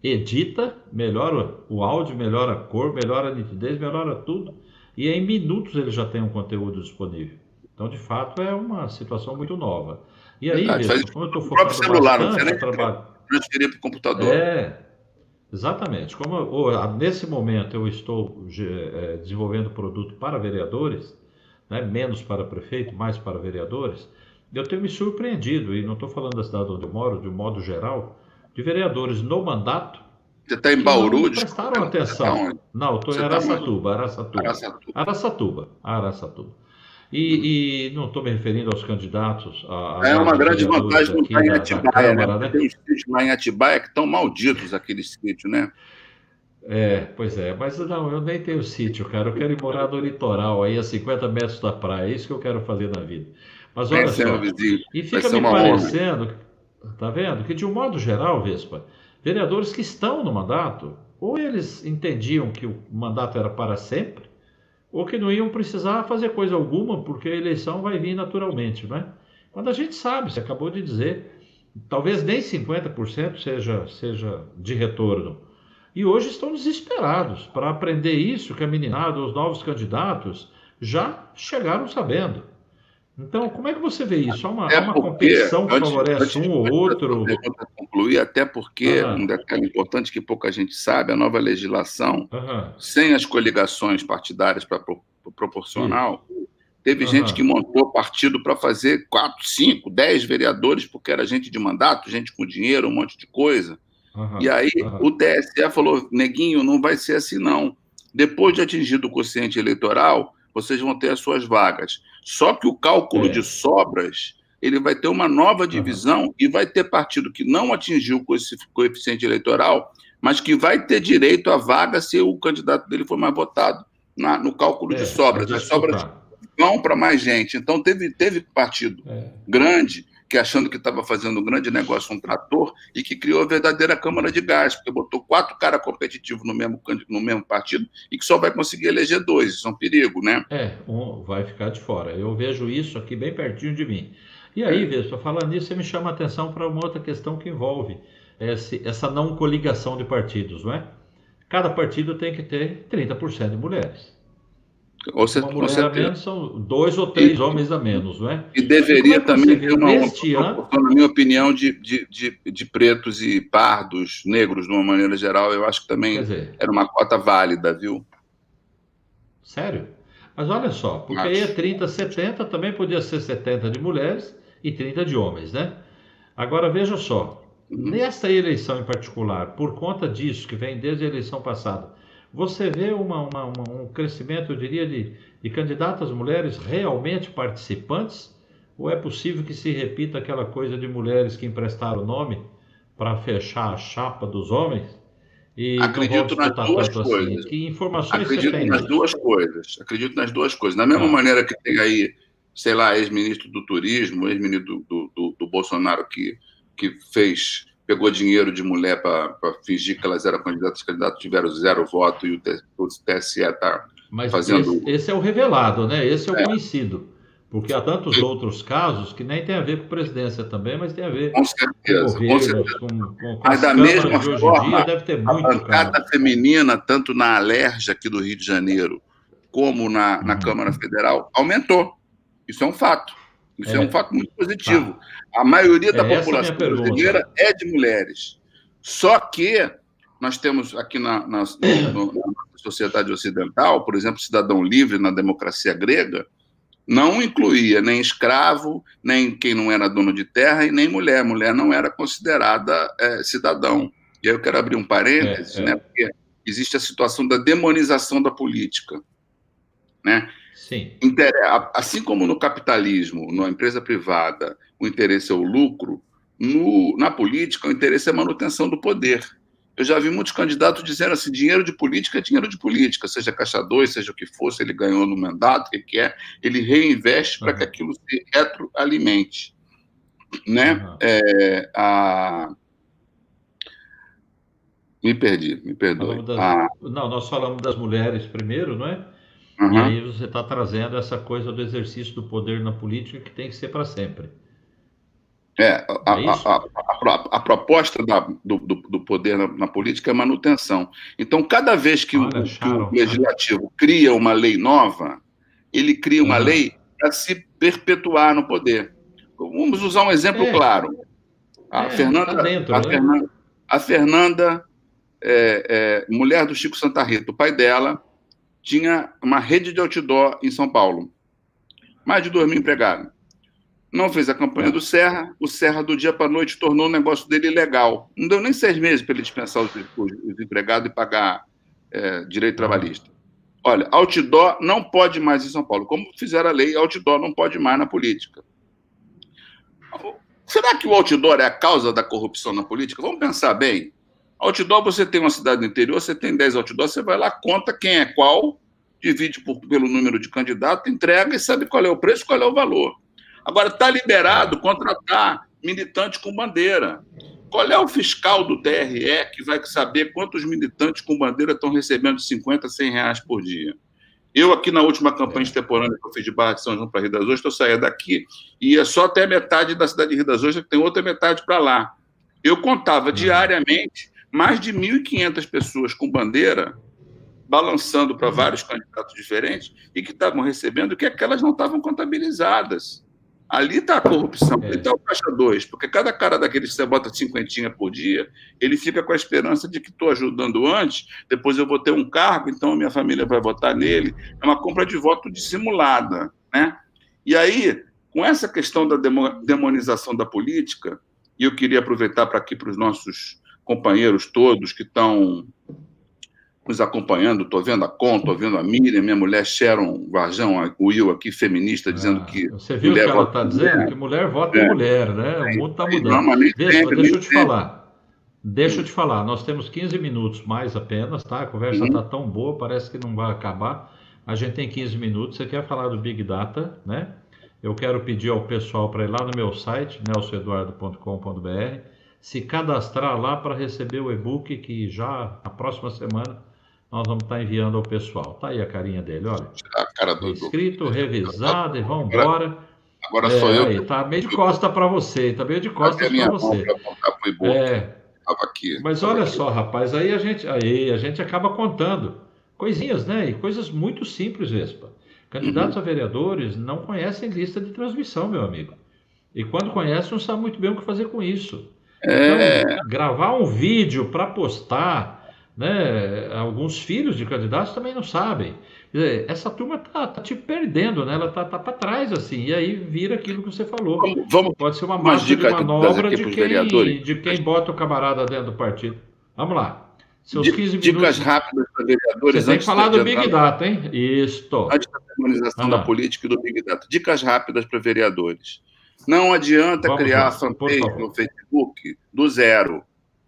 edita, melhora o áudio, melhora a cor, melhora a nitidez, melhora tudo, e em minutos ele já tem um conteúdo disponível. Então, de fato, é uma situação muito nova. E aí, Verdade, mesmo, como eu estou focando celular, bastante no trabalho... transferir para o computador. É, exatamente. Como eu, nesse momento eu estou é, desenvolvendo produto para vereadores, né, menos para prefeito, mais para vereadores, eu tenho me surpreendido, e não estou falando da cidade onde eu moro, de um modo geral, de vereadores no mandato. Você está em Bauru? Não prestaram atenção. Tá não, estou em tá Araçatuba, Araçatuba. Araçatuba. Araçatuba. Araçatuba. E, e não estou me referindo aos candidatos. A, a é uma grande vantagem não estar em Atibaia, né? Câmara, né? Tem sítios lá em Atibaia que estão malditos, aqueles sítios, né? É, pois é, mas não, eu nem tenho sítio, cara. Eu quero ir morar no litoral, aí a 50 metros da praia. É isso que eu quero fazer na vida. Mas olha só, e fica me parecendo, honra. tá vendo, que de um modo geral, Vespa, vereadores que estão no mandato, ou eles entendiam que o mandato era para sempre, ou que não iam precisar fazer coisa alguma, porque a eleição vai vir naturalmente, né? Quando a gente sabe, você acabou de dizer, talvez nem 50% seja, seja de retorno. E hoje estão desesperados para aprender isso que a meninada, os novos candidatos, já chegaram sabendo. Então, como é que você vê isso? Há uma, há uma porque, competição que antes, favorece antes, um ou outro? concluir, até porque, uhum. um detalhe importante que pouca gente sabe, a nova legislação, uhum. sem as coligações partidárias para pro, proporcional, teve uhum. gente que montou partido para fazer quatro, cinco, dez vereadores, porque era gente de mandato, gente com dinheiro, um monte de coisa. E aí o TSE falou, neguinho, não vai ser assim não. Depois de atingido o quociente eleitoral, vocês vão ter as suas vagas. Só que o cálculo é. de sobras ele vai ter uma nova divisão uhum. e vai ter partido que não atingiu esse coeficiente eleitoral, mas que vai ter direito à vaga se o candidato dele for mais votado na, no cálculo é, de sobras. As sobras vão para mais gente. Então, teve, teve partido é. grande que achando que estava fazendo um grande negócio um trator e que criou a verdadeira Câmara de Gás, porque botou quatro caras competitivos no mesmo, no mesmo partido e que só vai conseguir eleger dois. Isso é um perigo, né? É, um vai ficar de fora. Eu vejo isso aqui bem pertinho de mim. E aí, é. Vespa, falando nisso, você me chama a atenção para uma outra questão que envolve esse, essa não coligação de partidos, não é? Cada partido tem que ter 30% de mulheres. Ou se, uma mulher você a menos são dois ou três e, homens a menos, não é? E deveria é também ter uma, uma, na minha opinião, de, de, de, de, pretos e pardos, negros, de uma maneira geral, eu acho que também dizer, era uma cota válida, viu? Sério? Mas olha só, porque acho. aí é 30, 70, também podia ser 70 de mulheres e 30 de homens, né? Agora veja só, uhum. nesta eleição em particular, por conta disso, que vem desde a eleição passada, você vê uma, uma, uma, um crescimento, eu diria, de, de candidatas mulheres realmente participantes? Ou é possível que se repita aquela coisa de mulheres que emprestaram o nome para fechar a chapa dos homens? E Acredito nas duas assim? coisas. Assim. Que informações Acredito você tem? nas duas coisas. Acredito nas duas coisas. Da mesma ah. maneira que tem aí, sei lá, ex-ministro do turismo, ex-ministro do, do, do, Bolsonaro que, que fez pegou dinheiro de mulher para fingir que elas eram candidatas, os candidatos tiveram zero voto e o, TSE está fazendo. Esse, esse, é o revelado, né? Esse é o é. conhecido. Porque há tantos outros casos que nem tem a ver com presidência também, mas tem a ver com certeza, com, com, certeza. com, com mas da mesma de forma, dia, deve ter muito, a bancada cara. feminina, tanto na Alerja aqui do Rio de Janeiro, como na, na uhum. Câmara Federal, aumentou. Isso é um fato. Isso é, é um fato muito positivo. Tá. A maioria da é população é brasileira é de mulheres. Só que nós temos aqui na, na, no, na sociedade ocidental, por exemplo, cidadão livre na democracia grega, não incluía nem escravo, nem quem não era dono de terra e nem mulher. Mulher não era considerada é, cidadão. E aí eu quero abrir um parênteses, é, é. né? Porque existe a situação da demonização da política, né? Sim. Assim como no capitalismo, na empresa privada, o interesse é o lucro, no, na política, o interesse é a manutenção do poder. Eu já vi muitos candidatos dizendo assim: dinheiro de política é dinheiro de política, seja caixa 2, seja o que for, se ele ganhou no mandato, o que, é, ele reinveste uhum. para que aquilo se retroalimente. né? Uhum. É, a... Me perdi, me perdoe. Das... Ah. Não, nós falamos das mulheres primeiro, não é? Uhum. E aí você está trazendo essa coisa do exercício do poder na política que tem que ser para sempre. É, a, é a, a, a proposta da, do, do, poder na, na, política é manutenção. Então, cada vez que, Olha, o, que o, legislativo cria uma lei nova, ele cria uma uhum. lei para se perpetuar no poder. Vamos usar um exemplo é. claro. A é, Fernanda, tá dentro, a, né? Fernanda, a Fernanda é, é, mulher do Chico Santa Rita, o pai dela tinha uma rede de outdoor em São Paulo. Mais de dois mil empregados. Não fez a campanha do Serra, o Serra do dia para noite tornou o negócio dele ilegal. Não deu nem seis meses para ele dispensar os, os empregados e pagar é, direito trabalhista. Olha, outdoor não pode mais em São Paulo. Como fizeram a lei, outdoor não pode mais na política. Será que o outdoor é a causa da corrupção na política? Vamos pensar bem. Outdoor, você tem uma cidade do interior, você tem 10 outdoors, você vai lá, conta quem é qual, divide por, pelo número de candidatos, entrega e sabe qual é o preço, qual é o valor. Agora, está liberado contratar militante com bandeira. Qual é o fiscal do TRE que vai saber quantos militantes com bandeira estão recebendo 50, 100 reais por dia? Eu, aqui na última campanha extemporânea que eu fiz de Barra de São João para Rio das Ostras, eu saía daqui e ia só até metade da cidade de Rio das Ostras, que tem outra metade para lá. Eu contava diariamente mais de 1.500 pessoas com bandeira balançando para vários candidatos diferentes e que estavam recebendo que aquelas não estavam contabilizadas. Ali está a corrupção, é. ali está o caixa 2, porque cada cara daquele que você bota cinquentinha por dia, ele fica com a esperança de que estou ajudando antes, depois eu vou ter um cargo, então a minha família vai votar nele. É uma compra de voto dissimulada. Né? E aí, com essa questão da demonização da política, e eu queria aproveitar para aqui para os nossos companheiros todos que estão nos acompanhando, estou vendo a Con, estou vendo a Miriam, minha mulher Sharon Varjão, o Will aqui, feminista, dizendo ah, que. Você viu o que ela está dizendo? Que mulher vota é. mulher, né? O mundo está mudando. Deixa, sempre, deixa eu te falar. Deixa eu te falar, nós temos 15 minutos mais apenas, tá? A conversa está uhum. tão boa, parece que não vai acabar. A gente tem 15 minutos. Você quer falar do Big Data, né? Eu quero pedir ao pessoal para ir lá no meu site, nelsoeduardo.com.br, se cadastrar lá para receber o e-book que já na próxima semana nós vamos estar enviando ao pessoal. Tá aí a carinha dele, olha. A cara do escrito, revisado e vamos embora. Agora é, sou eu. Aí, tá meio de costa para você, tá meio de costas para você. É, aqui. Mas olha só, rapaz, aí a gente, aí a gente acaba contando coisinhas, né? E coisas muito simples, Vespa. Candidatos uhum. a vereadores não conhecem lista de transmissão, meu amigo. E quando conhecem, não sabem muito bem o que fazer com isso. É... Então, gravar um vídeo para postar né? Alguns filhos de candidatos também não sabem. Dizer, essa turma tá, tá te perdendo, né? Ela tá, tá para trás assim, e aí vira aquilo que você falou. Vamos, vamos Pode ser uma massa de manobra de quem, de quem bota o camarada dentro do partido. Vamos lá. Seus 15 minutos. Dicas rápidas para vereadores. Você tem que falar do Big Data, hein? Isto. Antes da harmonização da política e do Big Data. Dicas rápidas para vereadores. Não adianta Vamos criar lá, fanpage no Facebook do zero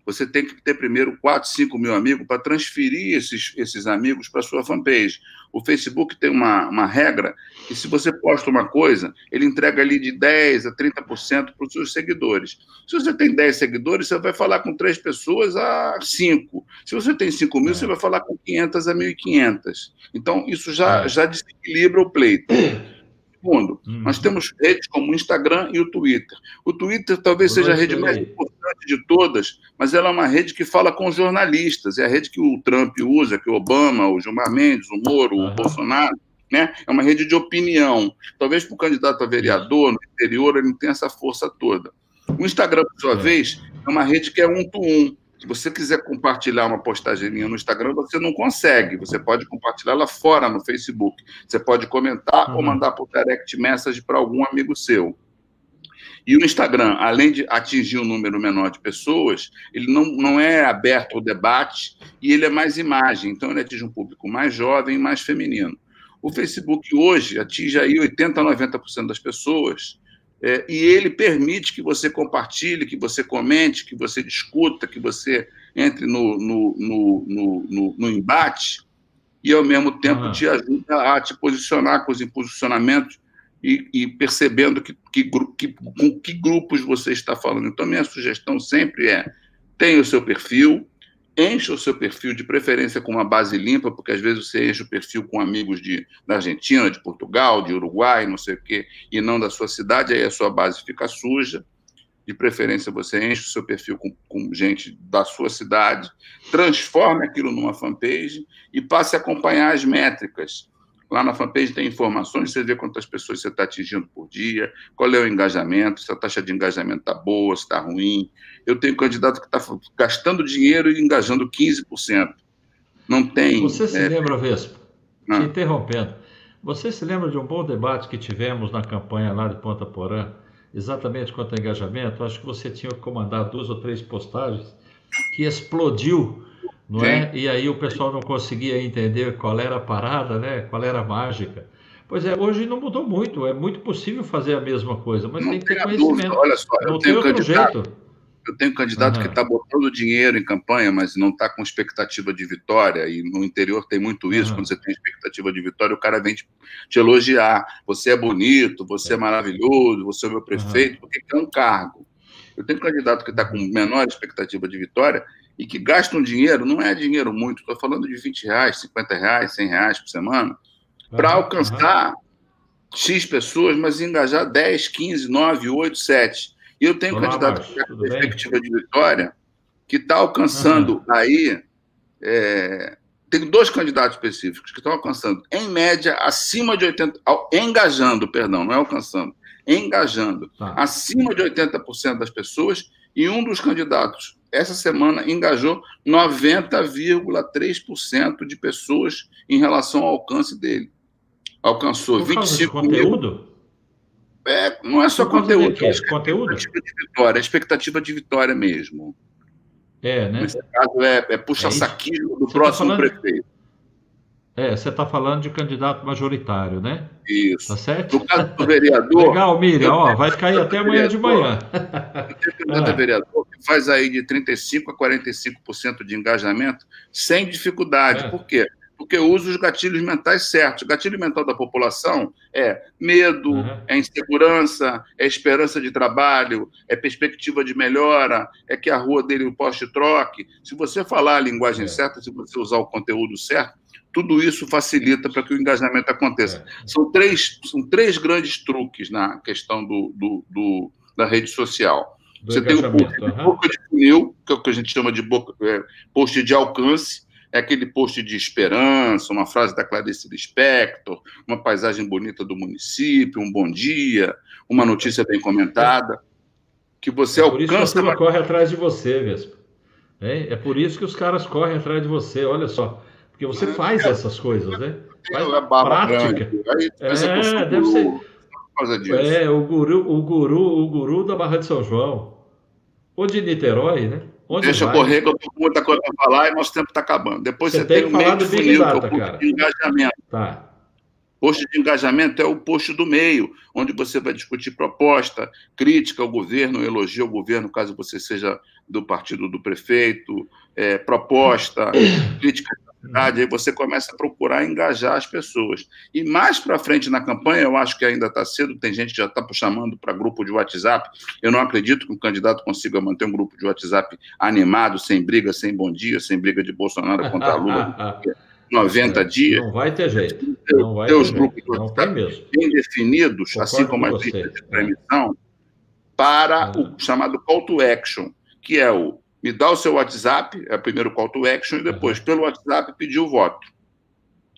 você tem que ter primeiro 4, 5 mil amigos para transferir esses, esses amigos para sua fanpage. O Facebook tem uma, uma regra que, se você posta uma coisa, ele entrega ali de 10% a 30% para os seus seguidores. Se você tem 10 seguidores, você vai falar com 3 pessoas a 5. Se você tem 5 mil, é. você vai falar com 500 a 1.500. Então, isso já, é. já desequilibra o pleito. [coughs] Segundo, hum. nós temos redes como o Instagram e o Twitter. O Twitter talvez seja a rede mais importante de todas, mas ela é uma rede que fala com jornalistas. É a rede que o Trump usa, que o Obama, o Gilmar Mendes, o Moro, uhum. o Bolsonaro. Né? É uma rede de opinião. Talvez para o candidato a vereador no interior ele não tenha essa força toda. O Instagram, por sua é. vez, é uma rede que é um to um. Se você quiser compartilhar uma postagem minha no Instagram, você não consegue. Você pode compartilhar lá fora no Facebook. Você pode comentar uhum. ou mandar por direct message para algum amigo seu. E o Instagram, além de atingir um número menor de pessoas, ele não, não é aberto ao debate e ele é mais imagem. Então, ele atinge um público mais jovem e mais feminino. O Facebook hoje atinge aí 80% a 90% das pessoas é, e ele permite que você compartilhe, que você comente, que você discuta, que você entre no, no, no, no, no embate, e ao mesmo tempo uhum. te ajuda a te posicionar com os posicionamentos e, e percebendo que, que, que, com que grupos você está falando. Então, minha sugestão sempre é: tenha o seu perfil, encha o seu perfil de preferência com uma base limpa, porque às vezes você enche o perfil com amigos de, da Argentina, de Portugal, de Uruguai, não sei o quê, e não da sua cidade, aí a sua base fica suja. De preferência, você enche o seu perfil com, com gente da sua cidade, transforme aquilo numa fanpage e passe a acompanhar as métricas. Lá na fanpage tem informações, você vê quantas pessoas você está atingindo por dia, qual é o engajamento, se a taxa de engajamento está boa, se está ruim. Eu tenho candidato que está gastando dinheiro e engajando 15%. Não tem. Você se é... lembra, Vespa? Ah. Te interrompendo. Você se lembra de um bom debate que tivemos na campanha lá de Ponta Porã, exatamente quanto ao engajamento? Acho que você tinha que comandar duas ou três postagens que explodiu não é? E aí o pessoal não conseguia entender qual era a parada, né? Qual era a mágica. Pois é, hoje não mudou muito, é muito possível fazer a mesma coisa, mas não tem que ter conhecimento. Olha só, não eu tem tenho outro jeito. Eu tenho um candidato uhum. que está botando dinheiro em campanha, mas não está com expectativa de vitória, e no interior tem muito isso, uhum. quando você tem expectativa de vitória, o cara vem te, te elogiar. Você é bonito, você é, é maravilhoso, você é meu prefeito, uhum. porque quer um cargo. Eu tenho um candidato que está com menor expectativa de vitória, e que gastam dinheiro, não é dinheiro muito, estou falando de 20 reais, 50 reais, 100 reais por semana, para alcançar uhum. X pessoas, mas engajar 10, 15, 9, 8, 7. E eu tenho um candidato com perspectiva de vitória que está alcançando uhum. aí. É, tem dois candidatos específicos que estão alcançando, em média, acima de 80%, engajando, perdão, não é alcançando, engajando, tá. acima de 80% das pessoas, e um dos candidatos essa semana engajou 90,3% de pessoas em relação ao alcance dele. Alcançou Por 25 conteúdo? Mil. É, não é só conteúdo, é conteúdo? Expectativa de vitória, expectativa de vitória mesmo. É, né? Nesse caso é, é puxa-saquismo é do Você tá próximo tá falando... prefeito. É, você está falando de candidato majoritário, né? Isso. Tá certo? No caso do vereador. Legal, Miriam, ó, vai cair até amanhã de manhã. Candidato ah. vereador faz aí de 35% a 45% de engajamento sem dificuldade. É. Por quê? Porque usa os gatilhos mentais certos. O gatilho mental da população é medo, uhum. é insegurança, é esperança de trabalho, é perspectiva de melhora, é que a rua dele o poste troque. Se você falar a linguagem é. certa, se você usar o conteúdo certo, tudo isso facilita para que o engajamento aconteça. É. São, três, são três grandes truques na questão do, do, do da rede social. Do Você tem o post de boca de funil, que é o que a gente chama de boca, é, post de alcance, é aquele post de esperança, uma frase da Clarice Lispector, uma paisagem bonita do município, um bom dia, uma notícia bem comentada, que você é alcança... Por isso que a corre atrás de você. É, é por isso que os caras correm atrás de você, olha só. Porque você faz essas coisas, né? Faz é prática. Aí, é, deve ser. É, o guru, o guru, o guru da Barra de São João. Ou de Niterói, né? Onde Deixa vai? correr, que eu com muita coisa para falar e nosso tempo está acabando. Depois você, você tem, tem o meio de funil, data, que é o posto de engajamento. Tá. Posto de engajamento é o posto do meio, onde você vai discutir proposta, crítica ao governo, elogio ao governo, caso você seja do partido do prefeito, é, proposta, [coughs] crítica aí você começa a procurar engajar as pessoas. E mais para frente na campanha, eu acho que ainda está cedo, tem gente que já está chamando para grupo de WhatsApp. Eu não acredito que um candidato consiga manter um grupo de WhatsApp animado, sem briga, sem bom dia, sem briga de Bolsonaro contra Lula. [laughs] 90 dias. Não vai ter jeito. Não vai ter, os grupos de WhatsApp bem definidos, Concordo assim como as listas de transmissão, para o chamado call to action, que é o me dá o seu WhatsApp, é o primeiro call to action, e depois, uhum. pelo WhatsApp, pedir o voto,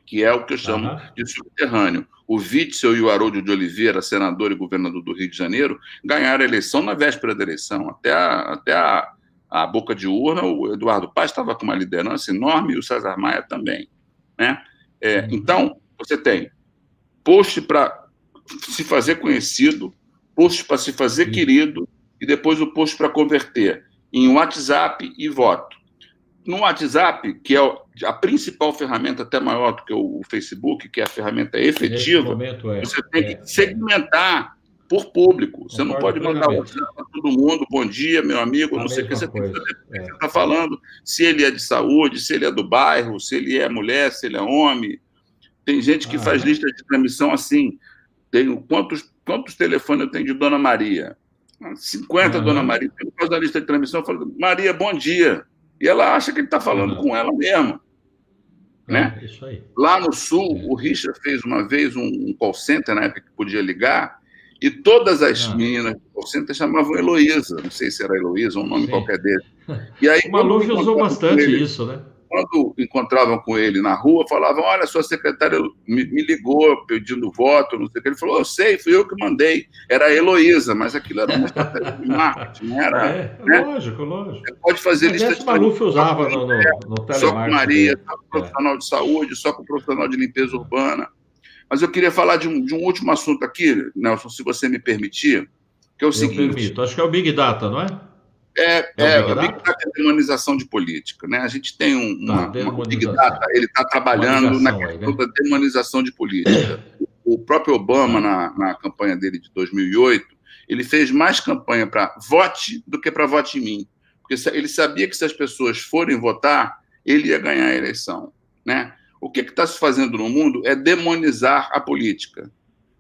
que é o que eu chamo uhum. de subterrâneo. O Witzel e o Haroldo de Oliveira, senador e governador do Rio de Janeiro, ganharam a eleição na véspera da eleição. Até a, até a, a boca de urna, o Eduardo Paz estava com uma liderança enorme e o César Maia também. Né? É, uhum. Então, você tem post para se fazer conhecido, post para se fazer querido, e depois o post para converter em WhatsApp e voto. No WhatsApp, que é a principal ferramenta, até maior do que o Facebook, que é a ferramenta efetiva, é, você tem é, que segmentar por público. Você não pode mandar WhatsApp para todo mundo, bom dia, meu amigo, a não sei o que. Você tem que saber o que é. você está falando, se ele é de saúde, se ele é do bairro, se ele é mulher, se ele é homem. Tem gente que ah, faz lista de transmissão assim. tenho quantos, quantos telefones eu tenho de Dona Maria? 50 uhum. Dona Maria. Por causa da lista de transmissão, eu falo, Maria, bom dia. E ela acha que ele está falando uhum. com ela mesmo. Né? É, isso aí. Lá no Sul, é. o Richard fez uma vez um, um call center, na época que podia ligar, e todas as ah. meninas do call center chamavam Heloísa, não sei se era Heloísa ou um nome Sim. qualquer dele. [laughs] E aí, o Maluf usou bastante ele, isso, né? Quando encontravam com ele na rua, falavam: Olha, sua secretária me, me ligou pedindo voto, não sei o que. Ele falou: Eu sei, fui eu que mandei. Era a Heloísa, mas aquilo era uma estratégia de marketing, não era. É, né? lógico, lógico. Você pode fazer mas lista de. Maluf usava no, no, no Só com Maria, só com profissional é. de saúde, só com profissional de limpeza urbana. Mas eu queria falar de um, de um último assunto aqui, Nelson, se você me permitir, que é o eu seguinte. Permito. Acho que é o Big Data, não é? É, é, é a Big Data é demonização de política. Né? A gente tem um, uma, tá, uma Big Data, ele está trabalhando na questão aí, né? da demonização de política. O próprio Obama, na, na campanha dele de 2008, ele fez mais campanha para vote do que para vote em mim. Porque ele sabia que se as pessoas forem votar, ele ia ganhar a eleição. Né? O que está se fazendo no mundo é demonizar a política.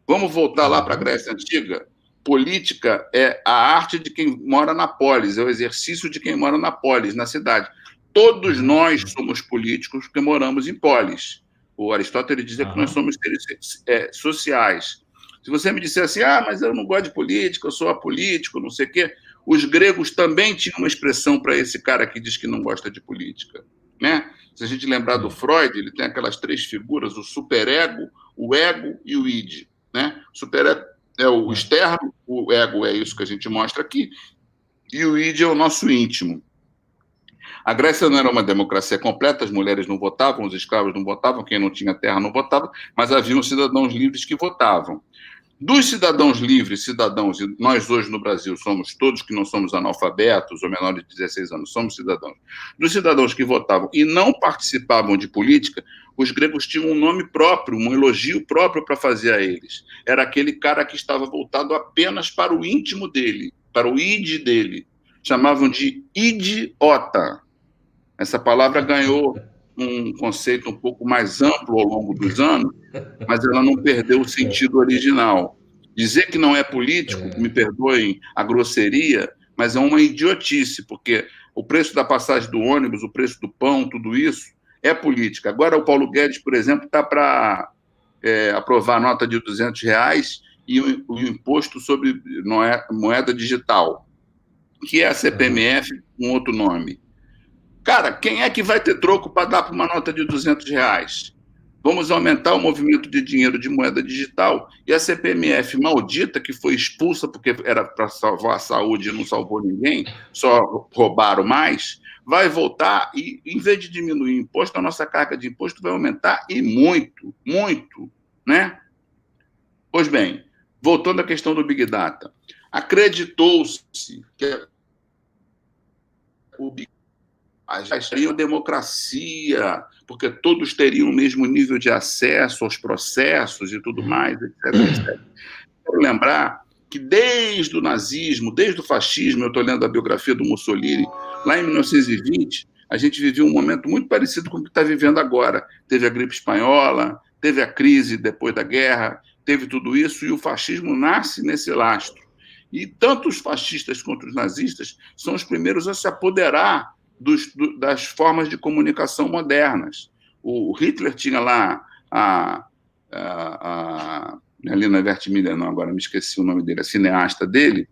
Vamos voltar lá para a Grécia Antiga? Política é a arte de quem mora na polis, é o exercício de quem mora na polis, na cidade. Todos uhum. nós somos políticos que moramos em polis. O Aristóteles dizia uhum. que nós somos seres é, sociais. Se você me disser assim, ah, mas eu não gosto de política, eu sou apolítico, não sei o quê, os gregos também tinham uma expressão para esse cara que diz que não gosta de política. Né? Se a gente lembrar do Freud, ele tem aquelas três figuras, o superego, o ego e o id. Né? O superego é o externo, o ego é isso que a gente mostra aqui, e o id é o nosso íntimo. A Grécia não era uma democracia completa, as mulheres não votavam, os escravos não votavam, quem não tinha terra não votava, mas haviam cidadãos livres que votavam. Dos cidadãos livres, cidadãos, e nós hoje no Brasil somos todos que não somos analfabetos ou menores de 16 anos, somos cidadãos. Dos cidadãos que votavam e não participavam de política, os gregos tinham um nome próprio, um elogio próprio para fazer a eles. Era aquele cara que estava voltado apenas para o íntimo dele, para o id dele. Chamavam de idiota. Essa palavra ganhou um conceito um pouco mais amplo ao longo dos anos, mas ela não perdeu o sentido original. Dizer que não é político, é. me perdoem a grosseria, mas é uma idiotice, porque o preço da passagem do ônibus, o preço do pão, tudo isso é política. Agora, o Paulo Guedes, por exemplo, está para é, aprovar a nota de 200 reais e o, o imposto sobre moeda digital, que é a CPMF com outro nome. Cara, quem é que vai ter troco para dar para uma nota de 200 reais? Vamos aumentar o movimento de dinheiro de moeda digital e a CPMF maldita, que foi expulsa porque era para salvar a saúde e não salvou ninguém, só roubaram mais, vai voltar e, em vez de diminuir o imposto, a nossa carga de imposto vai aumentar e muito, muito, né? Pois bem, voltando à questão do Big Data, acreditou-se que o Big seria democracia, porque todos teriam o mesmo nível de acesso aos processos e tudo mais, etc. etc. Quero lembrar que desde o nazismo, desde o fascismo, eu estou lendo a biografia do Mussolini, Lá em 1920, a gente vivia um momento muito parecido com o que está vivendo agora. Teve a gripe espanhola, teve a crise depois da guerra, teve tudo isso, e o fascismo nasce nesse lastro. E tanto os fascistas quanto os nazistas são os primeiros a se apoderar dos, do, das formas de comunicação modernas. O Hitler tinha lá a, a, a ali na Vertmiller, não, agora me esqueci o nome dele, a cineasta dele,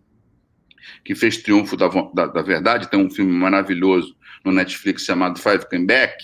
que fez Triunfo da, da, da, Verdade, tem um filme maravilhoso no Netflix chamado Five Came Back,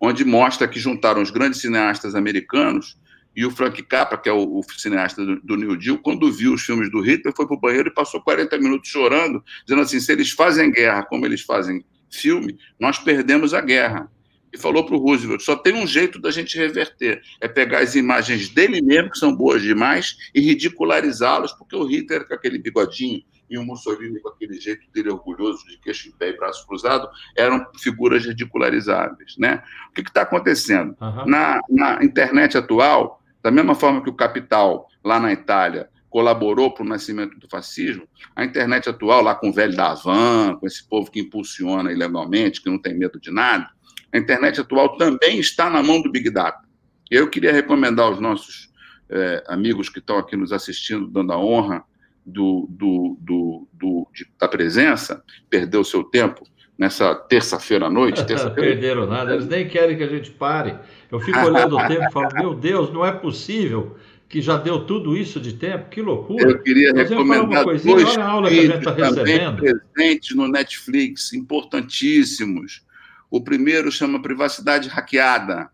onde mostra que juntaram os grandes cineastas americanos e o Frank Capra, que é o, o cineasta do, do, New Deal, quando viu os filmes do Hitler, foi para o banheiro e passou 40 minutos chorando, dizendo assim: se eles fazem guerra como eles fazem filme, nós perdemos a guerra. E falou para o Roosevelt: só tem um jeito da gente reverter, é pegar as imagens dele mesmo, que são boas demais, e ridicularizá-los, porque o Hitler, com aquele bigodinho e o Mussolini com aquele jeito dele orgulhoso, de queixo em pé e braço cruzado, eram figuras ridicularizáveis. Né? O que está acontecendo? Uhum. Na, na internet atual, da mesma forma que o Capital, lá na Itália, colaborou para o nascimento do fascismo, a internet atual, lá com o velho da Havan, com esse povo que impulsiona ilegalmente, que não tem medo de nada, a internet atual também está na mão do Big Data. Eu queria recomendar aos nossos é, amigos que estão aqui nos assistindo, dando a honra do, do, do, do de, da presença, perdeu o seu tempo nessa terça-feira à noite. [laughs] Terça Perderam nada, eles nem querem que a gente pare. Eu fico olhando o tempo e falo, meu Deus, não é possível que já deu tudo isso de tempo, que loucura. Eu queria Mas recomendar uma coisinha, dois olha a aula que a gente está recebendo. presentes no Netflix, importantíssimos. O primeiro chama Privacidade Hackeada.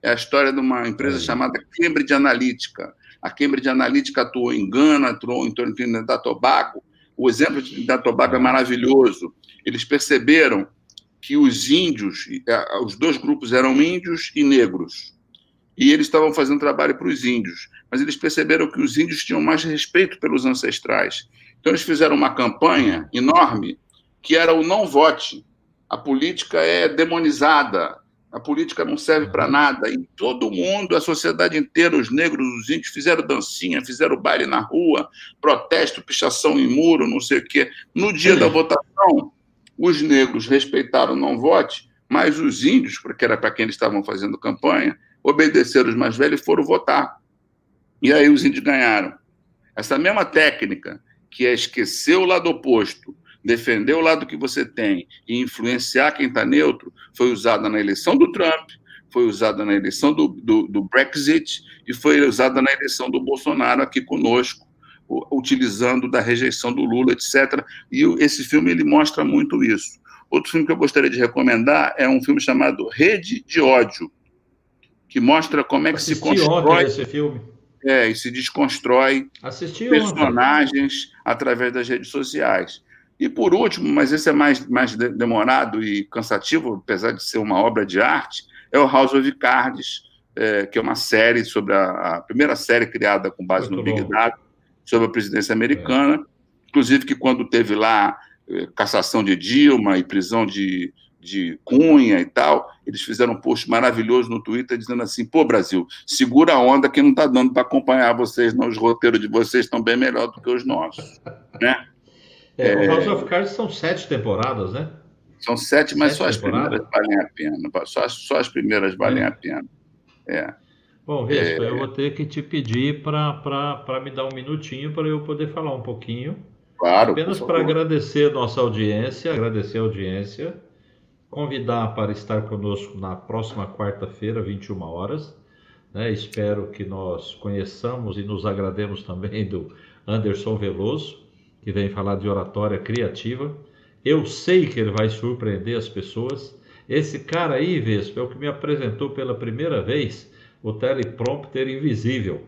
É a história de uma empresa chamada Cambridge Analytica. A Cambridge Analytica atuou em Gana, atuou em Trinidad Tobago. O exemplo de Trinidad Tobago é maravilhoso. Eles perceberam que os índios, é, os dois grupos eram índios e negros, e eles estavam fazendo trabalho para os índios mas eles perceberam que os índios tinham mais respeito pelos ancestrais. Então, eles fizeram uma campanha enorme que era o não vote. A política é demonizada, a política não serve para nada. E todo mundo, a sociedade inteira, os negros, os índios, fizeram dancinha, fizeram baile na rua, protesto, pichação em muro, não sei o quê. No dia da votação, os negros respeitaram o não vote, mas os índios, porque era para quem eles estavam fazendo campanha, obedeceram os mais velhos e foram votar. E aí os índios ganharam. Essa mesma técnica, que é esquecer o lado oposto, defender o lado que você tem e influenciar quem está neutro, foi usada na eleição do Trump, foi usada na eleição do, do, do, Brexit e foi usada na eleição do Bolsonaro aqui conosco, utilizando da rejeição do Lula, etc. E esse filme ele mostra muito isso. Outro filme que eu gostaria de recomendar é um filme chamado Rede de Ódio, que mostra como é que se constrói esse filme é, e se desconstrói personagens através das redes sociais. E por último, mas esse é mais, mais demorado e cansativo, apesar de ser uma obra de arte, é o House of Cards, é, que é uma série sobre a, a, primeira série criada com base Muito no Big Data sobre a presidência americana, é. inclusive que quando teve lá é, cassação de Dilma e prisão de de Cunha e tal, eles fizeram um post maravilhoso no Twitter dizendo assim: pô, Brasil, segura a onda que não está dando para acompanhar vocês, não. Os roteiros de vocês estão bem melhor do que os nossos. né? É, é... O House of Cards são sete temporadas, né? São sete, mas sete só as primeiras valem a pena. Só, só as primeiras valem é. a pena. É. Bom, Vespa, é... eu vou ter que te pedir para me dar um minutinho para eu poder falar um pouquinho. Claro. Apenas para agradecer a nossa audiência, agradecer a audiência convidar para estar conosco na próxima quarta-feira, 21 horas. Né? Espero que nós conheçamos e nos agrademos também do Anderson Veloso, que vem falar de oratória criativa. Eu sei que ele vai surpreender as pessoas. Esse cara aí, Vespa, é o que me apresentou pela primeira vez o teleprompter invisível.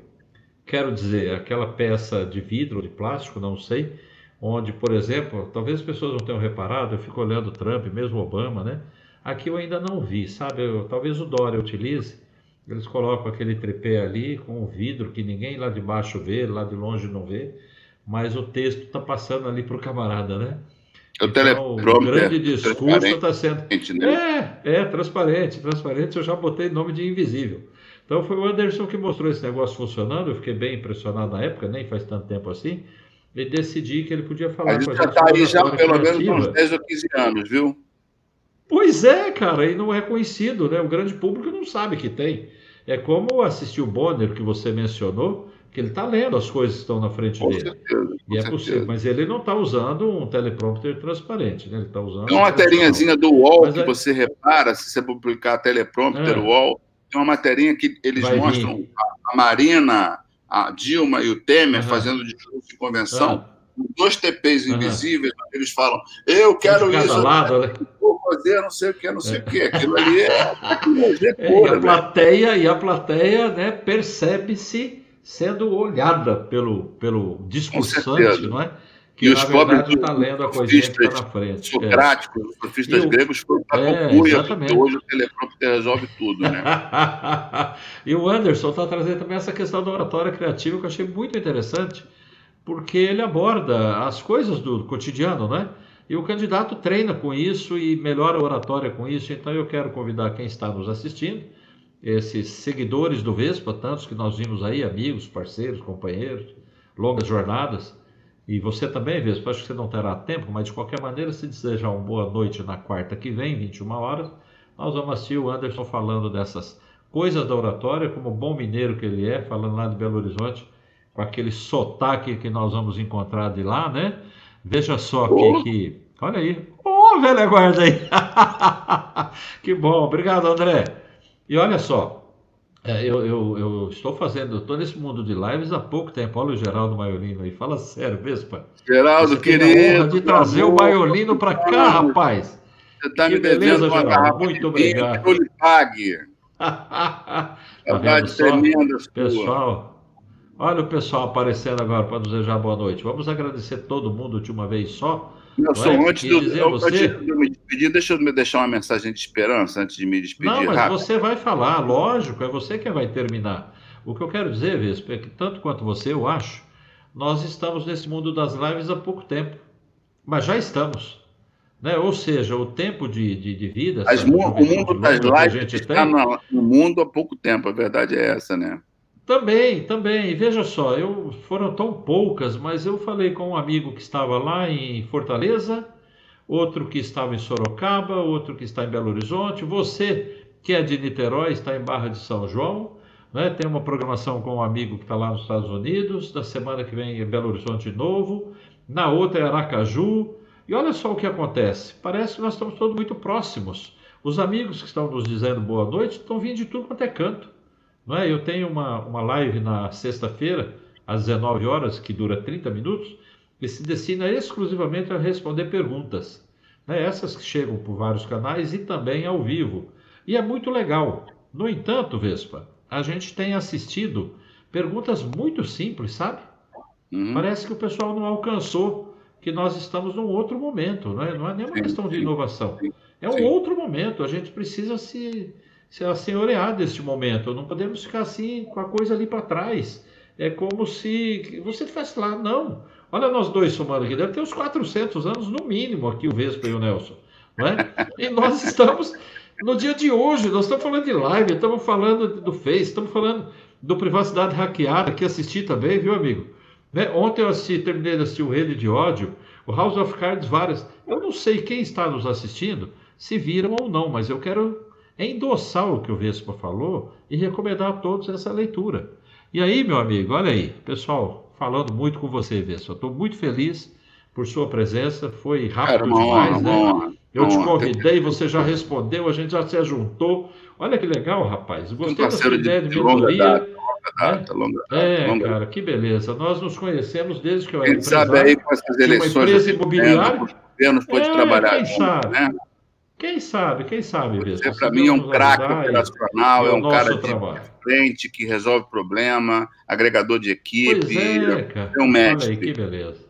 Quero dizer, aquela peça de vidro, de plástico, não sei, onde, por exemplo, talvez as pessoas não tenham reparado, eu fico olhando Trump, mesmo Obama, né? Aqui eu ainda não vi, sabe? Eu, talvez o Dória utilize. Eles colocam aquele tripé ali com o vidro que ninguém lá de baixo vê, lá de longe não vê, mas o texto está passando ali para o camarada, né? O, então, o grande discurso está sendo. Né? É, é, transparente, transparente. Eu já botei nome de invisível. Então foi o Anderson que mostrou esse negócio funcionando. Eu fiquei bem impressionado na época, nem faz tanto tempo assim e decidi que ele podia falar a com a gente. está aí já pelo menos uns 10 ou 15 anos, viu? Pois é, cara, e não é conhecido, né? O grande público não sabe que tem. É como assistir o Bonner, que você mencionou, que ele está lendo as coisas que estão na frente com dele. Certeza, e é certeza. possível, mas ele não está usando um teleprompter transparente, né? Ele está usando. Tem uma materinhazinha do UOL mas que você repara, se você publicar teleprompter é. UOL, tem uma materinha que eles Vai mostram a, a Marina a Dilma e o Temer uhum. fazendo discurso de convenção, uhum. dois TPs invisíveis, uhum. eles falam, eu quero isso, lado, né? vou fazer não sei o que, não sei o que. Aquilo ali é tecnologia [laughs] pura. É, e, a né? plateia, e a plateia né, percebe-se sendo olhada pelo, pelo discursante, não é? Que e os pobres está lendo a coisinha que está na frente. Socráticos, é. os sofistas gregos foram para é, porque hoje o teleprompter resolve tudo, né? [laughs] e o Anderson está trazendo também essa questão da oratória criativa que eu achei muito interessante, porque ele aborda as coisas do cotidiano, né? E o candidato treina com isso e melhora a oratória com isso. Então eu quero convidar quem está nos assistindo, esses seguidores do Vespa, tantos que nós vimos aí, amigos, parceiros, companheiros, longas jornadas, e você também, Vespa, acho que você não terá tempo, mas de qualquer maneira, se desejar uma boa noite na quarta que vem, 21 horas, nós vamos assistir o Anderson falando dessas coisas da oratória, como bom mineiro que ele é, falando lá de Belo Horizonte, com aquele sotaque que nós vamos encontrar de lá, né? Veja só oh. que. Olha aí. Ô, oh, velha guarda aí! [laughs] que bom, obrigado, André. E olha só, é, eu, eu, eu, estou fazendo, estou nesse mundo de lives há pouco tempo. Olha o Geraldo Maiolino aí, fala sério, Vespa. Geraldo, querido. De trazer amor, o Maiolino para cá, rapaz. Você está me beleza, devendo Geraldo. Muito obrigado. Que eu lhe pague. [laughs] tá tremenda Pessoal, olha o pessoal aparecendo agora para nos desejar boa noite. Vamos agradecer todo mundo de uma vez só. Nelson, é? antes, do, eu, você... antes de eu me despedir, deixa eu me deixar uma mensagem de esperança antes de me despedir. Não, mas rápido. você vai falar, lógico, é você que vai terminar. O que eu quero dizer, Vespa, é que tanto quanto você, eu acho, nós estamos nesse mundo das lives há pouco tempo. Mas já estamos. Né? Ou seja, o tempo de, de, de vida. As, o mundo das lives está tem, no mundo há pouco tempo, a verdade é essa, né? Também, também. Veja só, eu foram tão poucas, mas eu falei com um amigo que estava lá em Fortaleza, outro que estava em Sorocaba, outro que está em Belo Horizonte. Você que é de Niterói está em Barra de São João. Né? Tem uma programação com um amigo que está lá nos Estados Unidos. Da semana que vem em Belo Horizonte de novo. Na outra é Aracaju. E olha só o que acontece. Parece que nós estamos todos muito próximos. Os amigos que estão nos dizendo boa noite estão vindo de tudo quanto é canto. Não é? Eu tenho uma, uma live na sexta-feira, às 19 horas, que dura 30 minutos, que se destina exclusivamente a responder perguntas. Né? Essas que chegam por vários canais e também ao vivo. E é muito legal. No entanto, Vespa, a gente tem assistido perguntas muito simples, sabe? Uhum. Parece que o pessoal não alcançou que nós estamos num outro momento, não é, não é nenhuma questão de inovação. É um outro momento, a gente precisa se, se assenhorear deste momento. Não podemos ficar assim com a coisa ali para trás. É como se você estivesse lá. Não. Olha nós dois somando aqui. Deve ter uns 400 anos no mínimo aqui o Vespa e o Nelson. Não é? E nós [laughs] estamos no dia de hoje. Nós estamos falando de live, estamos falando do Face, estamos falando do Privacidade Hackeada, que assisti também, viu, amigo? Né? Ontem eu assisti, terminei de assistir o Rede de Ódio, o House of Cards, várias. Eu não sei quem está nos assistindo, se viram ou não, mas eu quero é endossar o que o Vespa falou e recomendar a todos essa leitura. E aí, meu amigo, olha aí, pessoal, falando muito com você, Vespa. Estou muito feliz por sua presença, foi rápido demais, né? Eu te convidei, você já respondeu, a gente já se ajuntou. Olha que legal, rapaz. Gostei da sua ideia de, de mentoria. Longa data, longa data, é, longa cara, que beleza. Nós nos conhecemos desde que eu era empresário. sabe aí com essas eleições... Uma empresa imobiliária. Governos pode é, trabalhar quem junto, sabe? Né? Quem sabe, quem sabe, Você, para mim, é um craque operacional, é um cara de frente que resolve problema, agregador de equipe, pois é, cara. é um mestre. Olha aí, que beleza.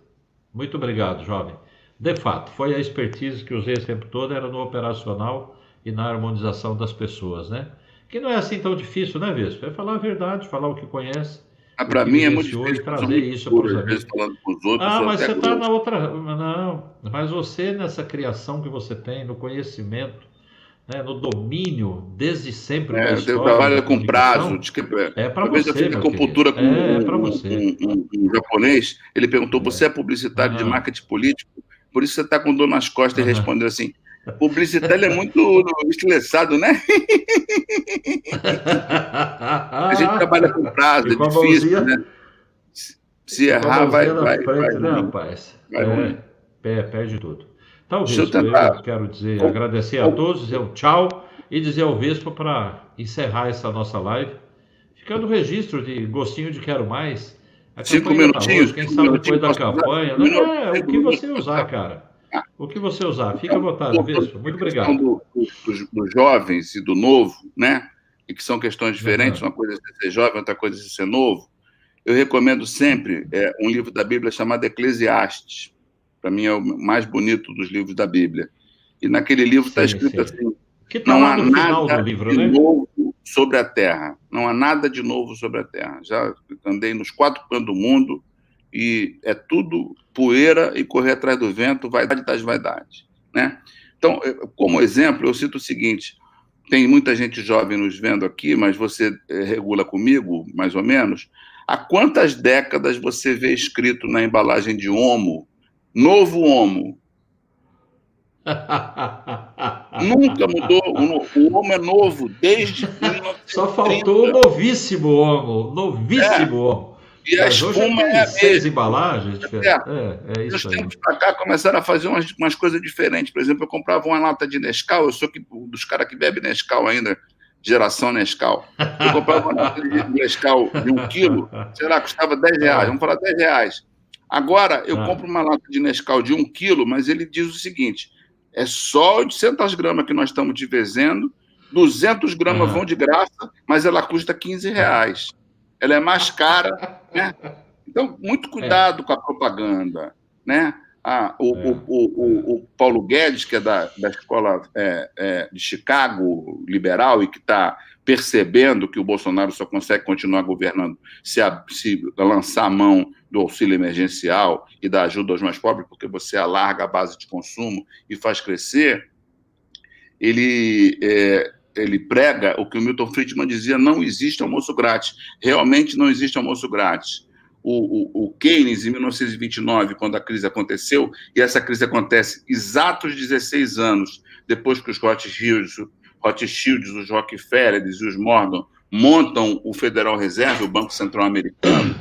Muito obrigado, jovem. De fato, foi a expertise que usei esse tempo todo, era no operacional e na harmonização das pessoas, né? Que não é assim tão difícil, né, Vespa? É falar a verdade, falar o que conhece, ah, para mim é muito difícil trazer isso para os amigos. Falando com os outros, ah, mas você está na outra. Não, mas você nessa criação que você tem, no conhecimento, né, no domínio, desde sempre. É, eu trabalho com prazo. De que, é para você. Eu fiz acupuntura com é, é um, um, um, um, japonês. Ele perguntou: é. você é publicitário de marketing político? Por isso você está com dor nas costas e respondeu assim: Publicitário é muito estressado, né? a gente trabalha com prazo, é difícil, né? Se errar, vai, vai, frente, vai, né, rapaz? Vai, é, perde tudo. Talvez eu, eu quero dizer, agradecer a todos, dizer um tchau e dizer ao Vespa para encerrar essa nossa live. Ficando registro de gostinho de quero mais. Cinco minutinhos. quem sabe depois da campanha. Não, é, o que você usar, cara. O que você usar, fica à vontade, Vespa. Muito obrigado. Do, dos, dos, jovens e do novo, né? E que são questões diferentes, uhum. uma coisa é ser jovem, outra coisa é ser novo. Eu recomendo sempre é, um livro da Bíblia chamado Eclesiastes. Para mim é o mais bonito dos livros da Bíblia. E naquele livro está escrito sim. assim: que tá não há nada livro, de né? novo sobre a Terra. Não há nada de novo sobre a Terra. Já andei nos quatro cantos do mundo e é tudo poeira e correr atrás do vento, vaidade das vaidades. Né? Então, como exemplo, eu cito o seguinte: tem muita gente jovem nos vendo aqui, mas você eh, regula comigo, mais ou menos. Há quantas décadas você vê escrito na embalagem de Homo, novo Homo? [laughs] Nunca mudou. O homem é novo desde. Só faltou o novíssimo homem. Novíssimo é. homem. E a espuma é a seis embalagens. É, é, é isso Os tempos para cá começaram a fazer umas, umas coisas diferentes. Por exemplo, eu comprava uma lata de Nescau, eu sou que, dos caras que bebe Nescau ainda, geração Nescau. Eu comprava uma lata de [laughs] Nescau de um quilo, sei lá, custava 10 reais. Vamos falar 10 reais. Agora, eu ah. compro uma lata de Nescau de um quilo, mas ele diz o seguinte: é só 800 gramas que nós estamos te vezendo, 200 gramas ah. vão de graça, mas ela custa 15 reais. Ela é mais cara, né? Então, muito cuidado é. com a propaganda, né? Ah, o, é. o, o, o, Paulo Guedes, que é da, da escola é, é, de Chicago, liberal, e que está percebendo que o Bolsonaro só consegue continuar governando se, a, se lançar a mão do auxílio emergencial e da ajuda aos mais pobres, porque você alarga a base de consumo e faz crescer, ele, é, ele prega o que o Milton Friedman dizia: não existe almoço grátis. Realmente não existe almoço grátis o, o, o, Keynes em 1929, quando a crise aconteceu, e essa crise acontece exatos 16 anos depois que os Rothschilds, Rothschilds os Rockefellers e os Morgan montam o Federal Reserve, o Banco Central Americano,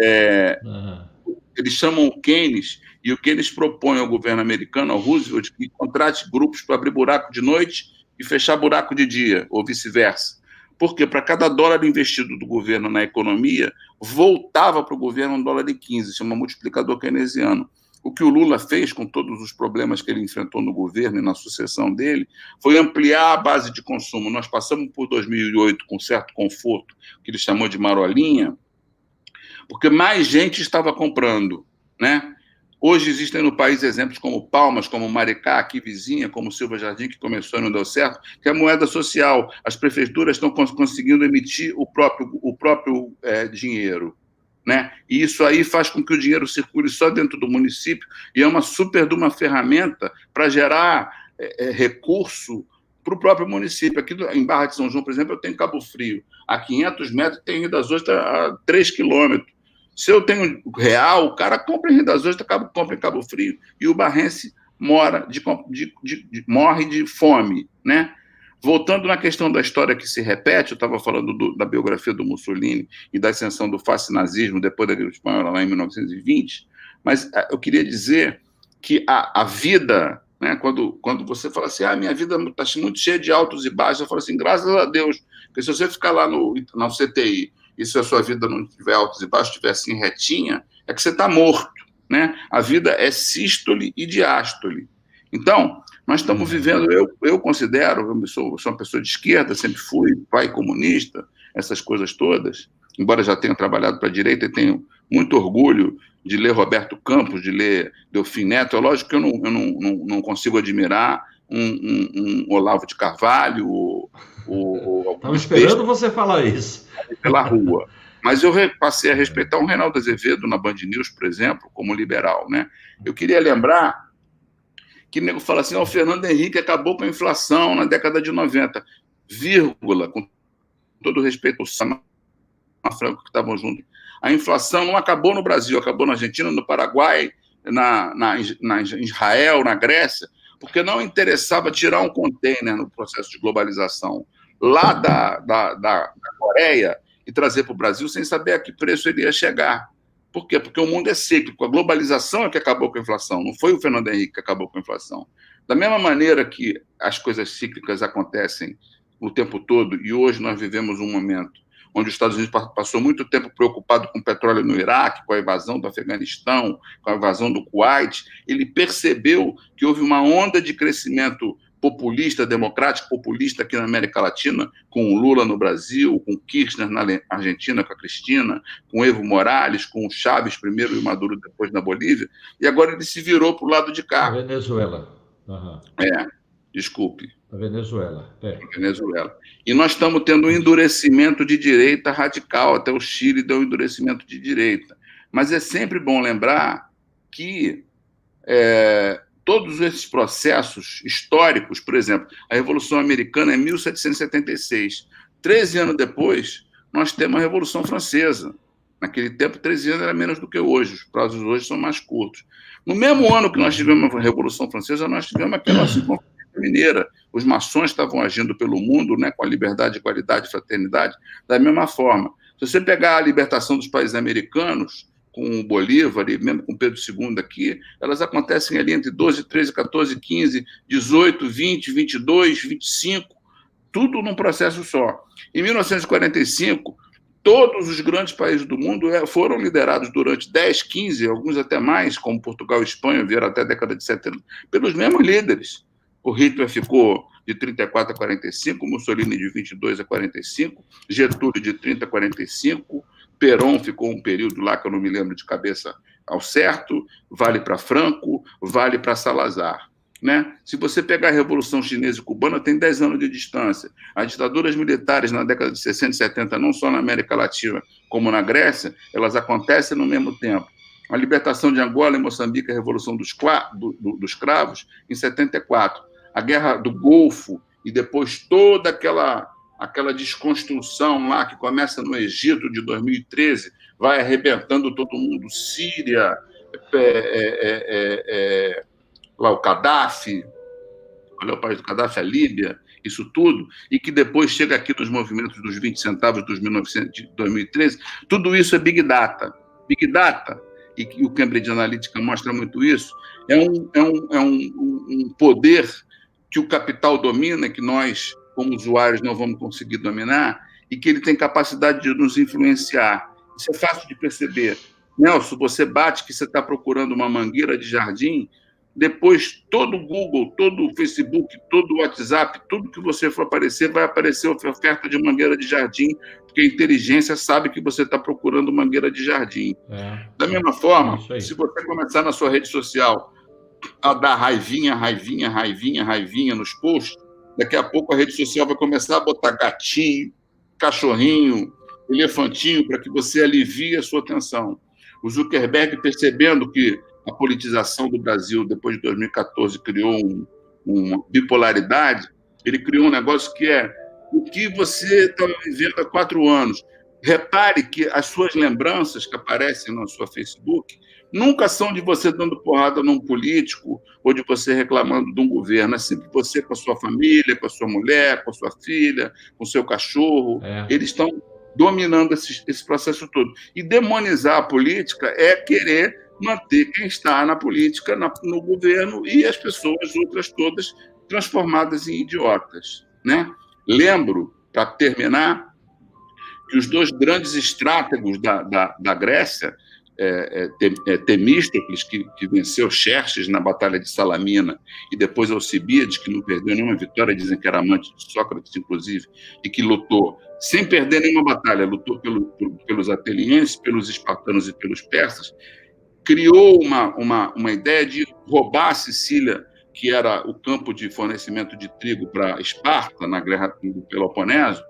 é, uhum. eles chamam o Keynes e o Keynes propõe ao governo americano, ao Roosevelt, que contrate grupos para abrir buraco de noite e fechar buraco de dia, ou vice-versa. Porque para cada dólar investido do governo na economia, voltava para o governo um dólar e 15, chama multiplicador keynesiano. O que o Lula fez com todos os problemas que ele enfrentou no governo e na sucessão dele foi ampliar a base de consumo. Nós passamos por 2008 com certo conforto, que ele chamou de marolinha, porque mais gente estava comprando, né? Hoje existem no país exemplos como Palmas, como Maricá, aqui vizinha, como Silva Jardim, que começou e não deu certo, que é moeda social. As prefeituras estão conseguindo emitir o próprio, o próprio é, dinheiro. Né? E isso aí faz com que o dinheiro circule só dentro do município e é uma super de uma ferramenta para gerar é, é, recurso para o próprio município. Aqui em Barra de São João, por exemplo, eu tenho Cabo Frio. A 500 metros tem das Ostras a 3 quilômetros. Se eu tenho real, o cara compra em Rio das Ostras, compra em Cabo Frio, e o barrense mora de, de, de, morre de fome, né? Voltando na questão da história que se repete, eu estava falando do, da biografia do Mussolini e da ascensão do fascinazismo depois da Guerra Espanhola, lá em 1920, mas eh, eu queria dizer que a, a vida, né, quando, quando você fala assim, ah, minha vida está muito cheia de altos e baixos, eu falo assim, graças a Deus, porque se você ficar lá no, na CTI e se a sua vida não tiver altos e baixos, estiver assim retinha, é que você está morto. Né? A vida é sístole e diástole. Então, nós estamos vivendo, eu, eu considero, eu sou, sou uma pessoa de esquerda, sempre fui, pai comunista, essas coisas todas, embora já tenha trabalhado para a direita e tenho muito orgulho de ler Roberto Campos, de ler Delfim Neto. É lógico que eu não, eu não, não, não consigo admirar um, um, um, Olavo de Carvalho. Estava esperando você falar isso. Pela rua. Mas eu passei a respeitar o Reinaldo Azevedo na Band News, por exemplo, como liberal. Né? Eu queria lembrar que o nego fala assim: oh, o Fernando Henrique acabou com a inflação na década de 90, vírgula, com todo respeito ao Sama Franco que estavam juntos. A inflação não acabou no Brasil, acabou na Argentina, no Paraguai, na, na, na Israel, na Grécia porque não interessava tirar um container no processo de globalização lá da, da, da, Coreia e trazer para o Brasil sem saber a que preço ele ia chegar. Por quê? Porque o mundo é cíclico. A globalização é que acabou com a inflação, não foi o Fernando Henrique que acabou com a inflação. Da mesma maneira que as coisas cíclicas acontecem o tempo todo, e hoje nós vivemos um momento onde os Estados Unidos passou muito tempo preocupado com o petróleo no Iraque, com a invasão do Afeganistão, com a invasão do Kuwait, ele percebeu que houve uma onda de crescimento populista, democrático populista aqui na América Latina, com o Lula no Brasil, com Kirchner na Argentina, com a Cristina, com Evo Morales, com o Chaves primeiro e o Maduro depois na Bolívia, e agora ele se virou para o lado de cá. Venezuela. Uhum. É, desculpe. A Venezuela. É. Venezuela. E nós estamos tendo um endurecimento de direita radical, até o Chile deu um endurecimento de direita. Mas é sempre bom lembrar que é, todos esses processos históricos, por exemplo, a Revolução Americana é 1776. Treze anos depois, nós temos a Revolução Francesa. Naquele tempo, 13 anos era menos do que hoje, os prazos hoje são mais curtos. No mesmo ano que nós tivemos a Revolução Francesa, nós tivemos aquela Mineira. Os maçons estavam agindo pelo mundo né, com a liberdade, igualdade e fraternidade, da mesma forma. Se você pegar a libertação dos países americanos, com o Bolívar e mesmo com Pedro II aqui, elas acontecem ali entre 12, 13, 14, 15, 18, 20, 22, 25, tudo num processo só. Em 1945, todos os grandes países do mundo é, foram liderados durante 10, 15, alguns até mais, como Portugal e Espanha, vieram até a década de 70, pelos mesmos líderes. O Hitler ficou de 34 a 45, Mussolini de 22 a 45, Getúlio de 30 a 45, Perón ficou um período lá que eu não me lembro de cabeça ao certo, vale para Franco, vale para Salazar. Né? Se você pegar a Revolução Chinesa e Cubana, tem 10 anos de distância. As ditaduras militares na década de 60 e 70, não só na América Latina, como na Grécia, elas acontecem no mesmo tempo. A libertação de Angola e Moçambique, a Revolução dos, do, do, dos Cravos, em 74. A Guerra do Golfo e depois toda aquela aquela desconstrução lá que começa no Egito de 2013, vai arrebentando todo mundo, Síria, é, é, é, é, lá o Gaddafi, olha é o país do Gaddafi, a Líbia, isso tudo, e que depois chega aqui nos movimentos dos 20 centavos dos 1900, de 2013, tudo isso é Big Data. Big Data, e o Cambridge Analytica mostra muito isso, é um, é um, é um, um poder que o capital domina, que nós como usuários, não vamos conseguir dominar, e que ele tem capacidade de nos influenciar. Isso é fácil de perceber. Nelson, você bate que você está procurando uma mangueira de jardim, depois todo o Google, todo o Facebook, todo o WhatsApp, tudo que você for aparecer, vai aparecer oferta de mangueira de jardim, porque a inteligência sabe que você está procurando mangueira de jardim. É. Da mesma forma, é se você começar na sua rede social a dar raivinha, raivinha, raivinha, raivinha nos posts, Daqui a pouco a rede social vai começar a botar gatinho, cachorrinho, elefantinho, para que você alivie a sua tensão. O Zuckerberg, percebendo que a politização do Brasil, depois de 2014, criou um, uma bipolaridade, ele criou um negócio que é o que você está vivendo há quatro anos. Repare que as suas lembranças que aparecem no seu Facebook nunca são de você dando porrada num político ou de você reclamando de um governo. É sempre você com a sua família, com a sua mulher, com a sua filha, com o seu cachorro. É. Eles estão dominando esse, esse processo todo. E demonizar a política é querer manter quem está na política, na, no governo e as pessoas outras todas transformadas em idiotas. Né? Lembro, para terminar, que os dois grandes estrátegos da, da, da Grécia é, é, é, Temístocles, que, que, venceu Xerxes na Batalha de Salamina, e depois Alcibiades, que não perdeu nenhuma vitória, dizem que era amante de Sócrates, inclusive, e que lutou sem perder nenhuma batalha, lutou pelo, pelos atenienses, pelos espartanos e pelos persas, criou uma, uma, uma ideia de roubar a Sicília, que era o campo de fornecimento de trigo para Esparta, na guerra do Peloponeso,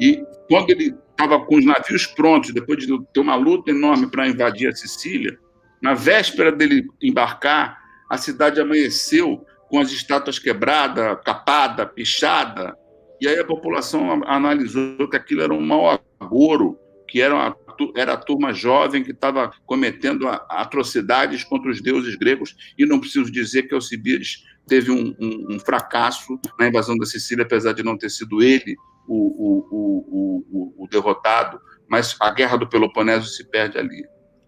e quando ele estava com os navios prontos, depois de ter uma luta enorme para invadir a Sicília, na véspera dele embarcar, a cidade amanheceu com as estátuas quebradas, capada, pichada, e aí a população analisou que aquilo era um mau agouro, que era, uma, era a turma jovem que estava cometendo atrocidades contra os deuses gregos, e não preciso dizer que Alcibiades teve um, um, um fracasso na invasão da Sicília, apesar de não ter sido ele o, o, o, o, derrotado, mas a guerra do Peloponeso se perde ali.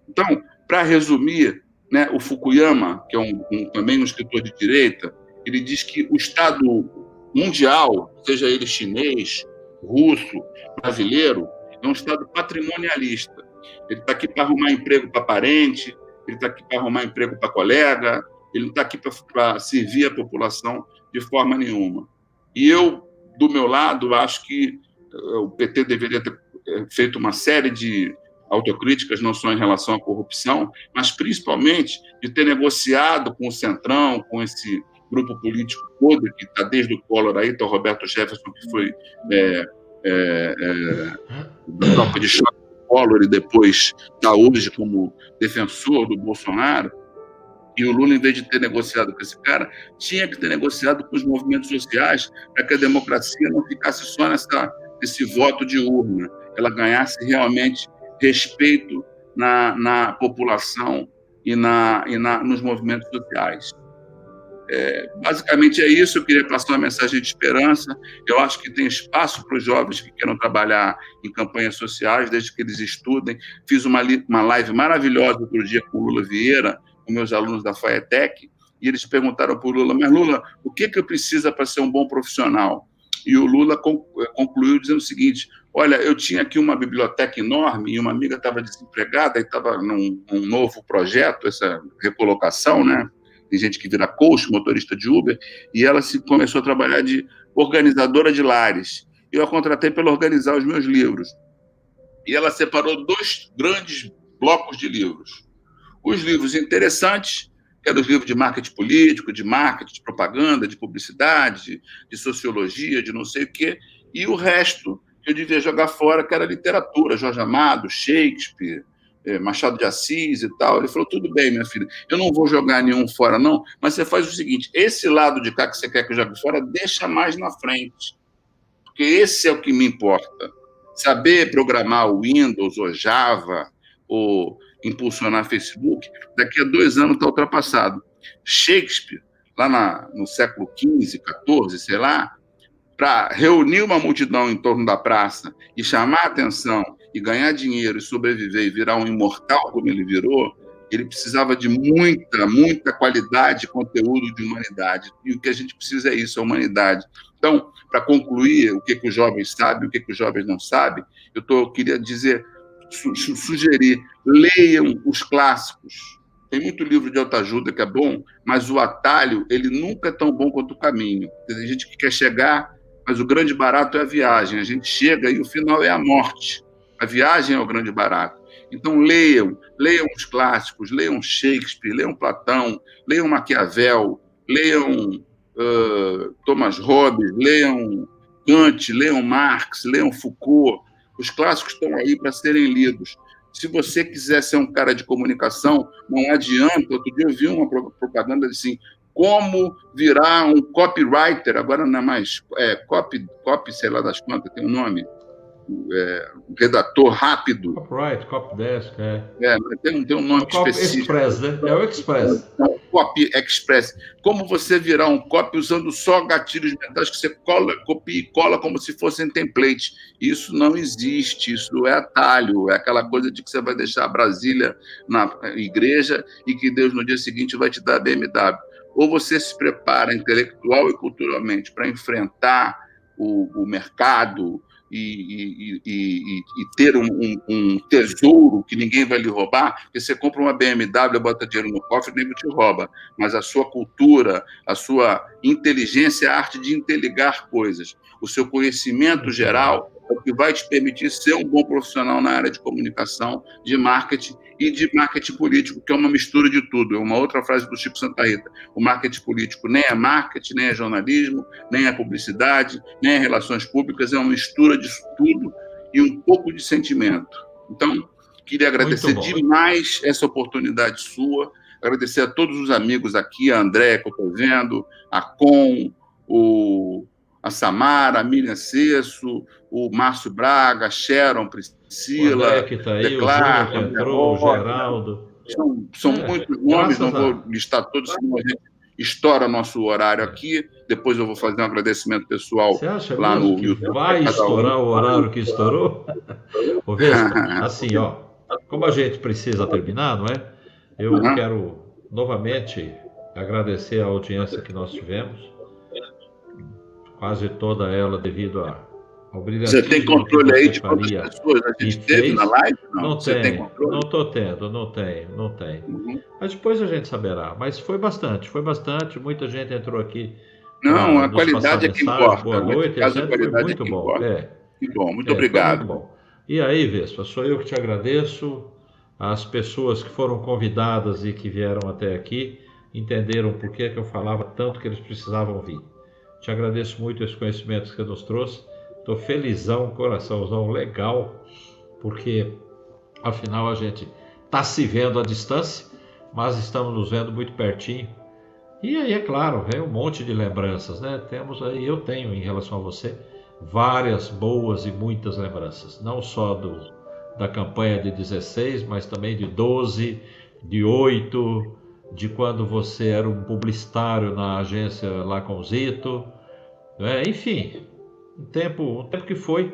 Então, para resumir, né, o Fukuyama, que é um, um, também um escritor de direita, ele diz que o Estado mundial, seja ele chinês, russo, brasileiro, é um Estado patrimonialista. Ele está aqui para arrumar emprego para parente, ele está aqui para arrumar emprego para colega, ele não está aqui para servir a população de forma nenhuma. E eu do meu lado, acho que eh, o PT deveria ter eh, feito uma série de autocríticas, não só em relação à corrupção, mas principalmente de ter negociado com o Centrão, com esse grupo político todo, que está desde o Collor aí, está o Roberto Jefferson, que foi é, é, é, da tropa de choque do Collor e depois está hoje como defensor do Bolsonaro, e o Lula, em vez de ter negociado com esse cara, tinha que ter negociado com os movimentos sociais para que a democracia não ficasse só nessa, nesse voto de urna, ela ganhasse realmente respeito na, na população e, na, e na, nos movimentos sociais. É, basicamente é isso. Eu queria passar uma mensagem de esperança. Eu acho que tem espaço para os jovens que queiram trabalhar em campanhas sociais, desde que eles estudem. Fiz uma, uma live maravilhosa outro dia com o Lula Vieira, com meus alunos da FAETEC, e eles perguntaram para o Lula: Mas Lula, o que, que eu preciso para ser um bom profissional? E o Lula concluiu dizendo o seguinte: Olha, eu tinha aqui uma biblioteca enorme e uma amiga estava desempregada e estava num, num, novo projeto, essa recolocação, né? Tem gente que vira coach, motorista de Uber, e ela se começou a trabalhar de organizadora de lares. Eu a contratei para organizar os meus livros. E ela separou dois grandes blocos de livros. Os livros interessantes, que eram os livros de marketing político, de marketing, de propaganda, de publicidade, de, sociologia, de não sei o quê, e o resto que eu devia jogar fora, que era literatura, Jorge Amado, Shakespeare, é, Machado de Assis e tal. Ele falou: tudo bem, minha filha, eu não vou jogar nenhum fora, não, mas você faz o seguinte: esse lado de cá que você quer que eu jogue fora, deixa mais na frente. Porque esse é o que me importa. Saber programar o Windows ou Java ou impulsionar Facebook, daqui a dois anos está ultrapassado. Shakespeare, lá na, no século XV, XIV, sei lá, para reunir uma multidão em torno da praça e chamar atenção e ganhar dinheiro e sobreviver e virar um imortal como ele virou, ele precisava de muita, muita qualidade, conteúdo de humanidade. E o que a gente precisa é isso, a humanidade. Então, para concluir o que, que os jovens sabem, o que, que os jovens não sabem, eu tô, queria dizer, su sugerir, leiam os clássicos. Tem muito livro de autoajuda que é bom, mas o atalho, ele nunca é tão bom quanto o caminho. Tem gente que quer chegar mas o grande barato é a viagem. A gente chega e o final é a morte. A viagem é o grande barato. Então leiam, leiam os clássicos, leiam Shakespeare, leiam Platão, leiam Maquiavel, leiam uh, Thomas Hobbes, leiam Kant, leiam Marx, leiam Foucault. Os clássicos estão aí para serem lidos. Se você quiser ser um cara de comunicação, não adianta. Outro dia eu vi uma propaganda assim: como virar um copywriter, agora não é mais é, copy, copy, sei lá das quantas, tem um nome, é, um redator rápido. Copyright, copydesk, é. é tem, tem um nome é específico. Express, né? É o Express. Copy Express. Como você virar um copy usando só gatilhos mentais que você cola, copia e cola como se fossem templates. Isso não existe, isso é atalho, é aquela coisa de que você vai deixar Brasília na igreja e que Deus no dia seguinte vai te dar BMW ou você se prepara intelectual e culturalmente para enfrentar o, o mercado e, e, e, ter um, um, um, tesouro que ninguém vai lhe roubar, porque você compra uma BMW, bota dinheiro no cofre, ninguém te rouba, mas a sua cultura, a sua inteligência, a arte de interligar coisas, o seu conhecimento geral é o que vai te permitir ser um bom profissional na área de comunicação, de marketing e de marketing político, que é uma mistura de tudo. É uma outra frase do Chico Santa Rita. O marketing político nem é marketing, nem é jornalismo, nem é publicidade, nem é relações públicas, é uma mistura disso tudo e um pouco de sentimento. Então, queria agradecer demais essa oportunidade sua, agradecer a todos os amigos aqui, a André, que eu estou vendo, a Com, o a Samara, a Miriam Cesso, o Márcio Braga, a Sharon, Priscila, o que tá aí, Declar, o, entrou, o Geraldo. São, são é, muitos nomes, não vou listar todos, senão a gente estoura nosso horário aqui. Depois eu vou fazer um agradecimento pessoal lá no YouTube. Vai estourar um. o horário que estourou? [laughs] Ô, Vespa, assim, ó, como a gente precisa terminar, não é? Eu uhum. quero novamente agradecer a audiência que nós tivemos quase toda ela devido a, ao Você tem controle aí de quantas pessoas a gente teve fez? na live? Não, não Você tem, tem Não estou tendo, não tem, não tem. Uhum. Mas depois a gente saberá. Mas foi bastante, foi bastante. Muita gente entrou aqui. Não, a qualidade é que importa. Boa noite, caso, foi muito é bom. É. Que bom, muito é, obrigado. Muito bom. E aí, Vespa, sou eu que te agradeço. As pessoas que foram convidadas e que vieram até aqui entenderam por que, que eu falava tanto que eles precisavam vir. Te agradeço muito esse conhecimento que nos trouxe. Estou felizão, coraçãozão legal, porque afinal a gente está se vendo à distância, mas estamos nos vendo muito pertinho. E aí, é claro, é um monte de lembranças, né? Temos aí, eu tenho em relação a você, várias boas e muitas lembranças, não só do, da campanha de 16, mas também de 12, de 8, de quando você era um publicitário na agência lá com Zito. É, enfim, um tempo, um tempo que foi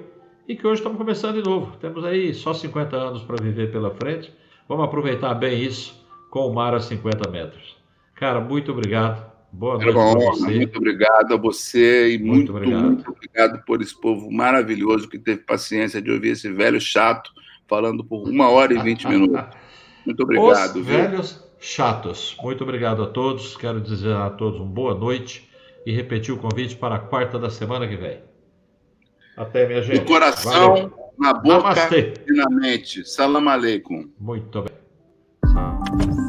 e que hoje estamos começando de novo. Temos aí só 50 anos para viver pela frente. Vamos aproveitar bem isso com o mar a 50 metros. Cara, muito obrigado. Boa noite para você. Muito obrigado a você e muito, muito, obrigado. muito obrigado por esse povo maravilhoso que teve paciência de ouvir esse velho chato falando por uma hora e vinte minutos. [laughs] Muito obrigado. Os velhos chatos. Muito obrigado a todos. Quero dizer a todos uma boa noite e repetir o convite para a quarta da semana que vem. Até, minha gente. No coração, Valeu. na boca Namastê. e na mente. Salam aleikum. Muito bem.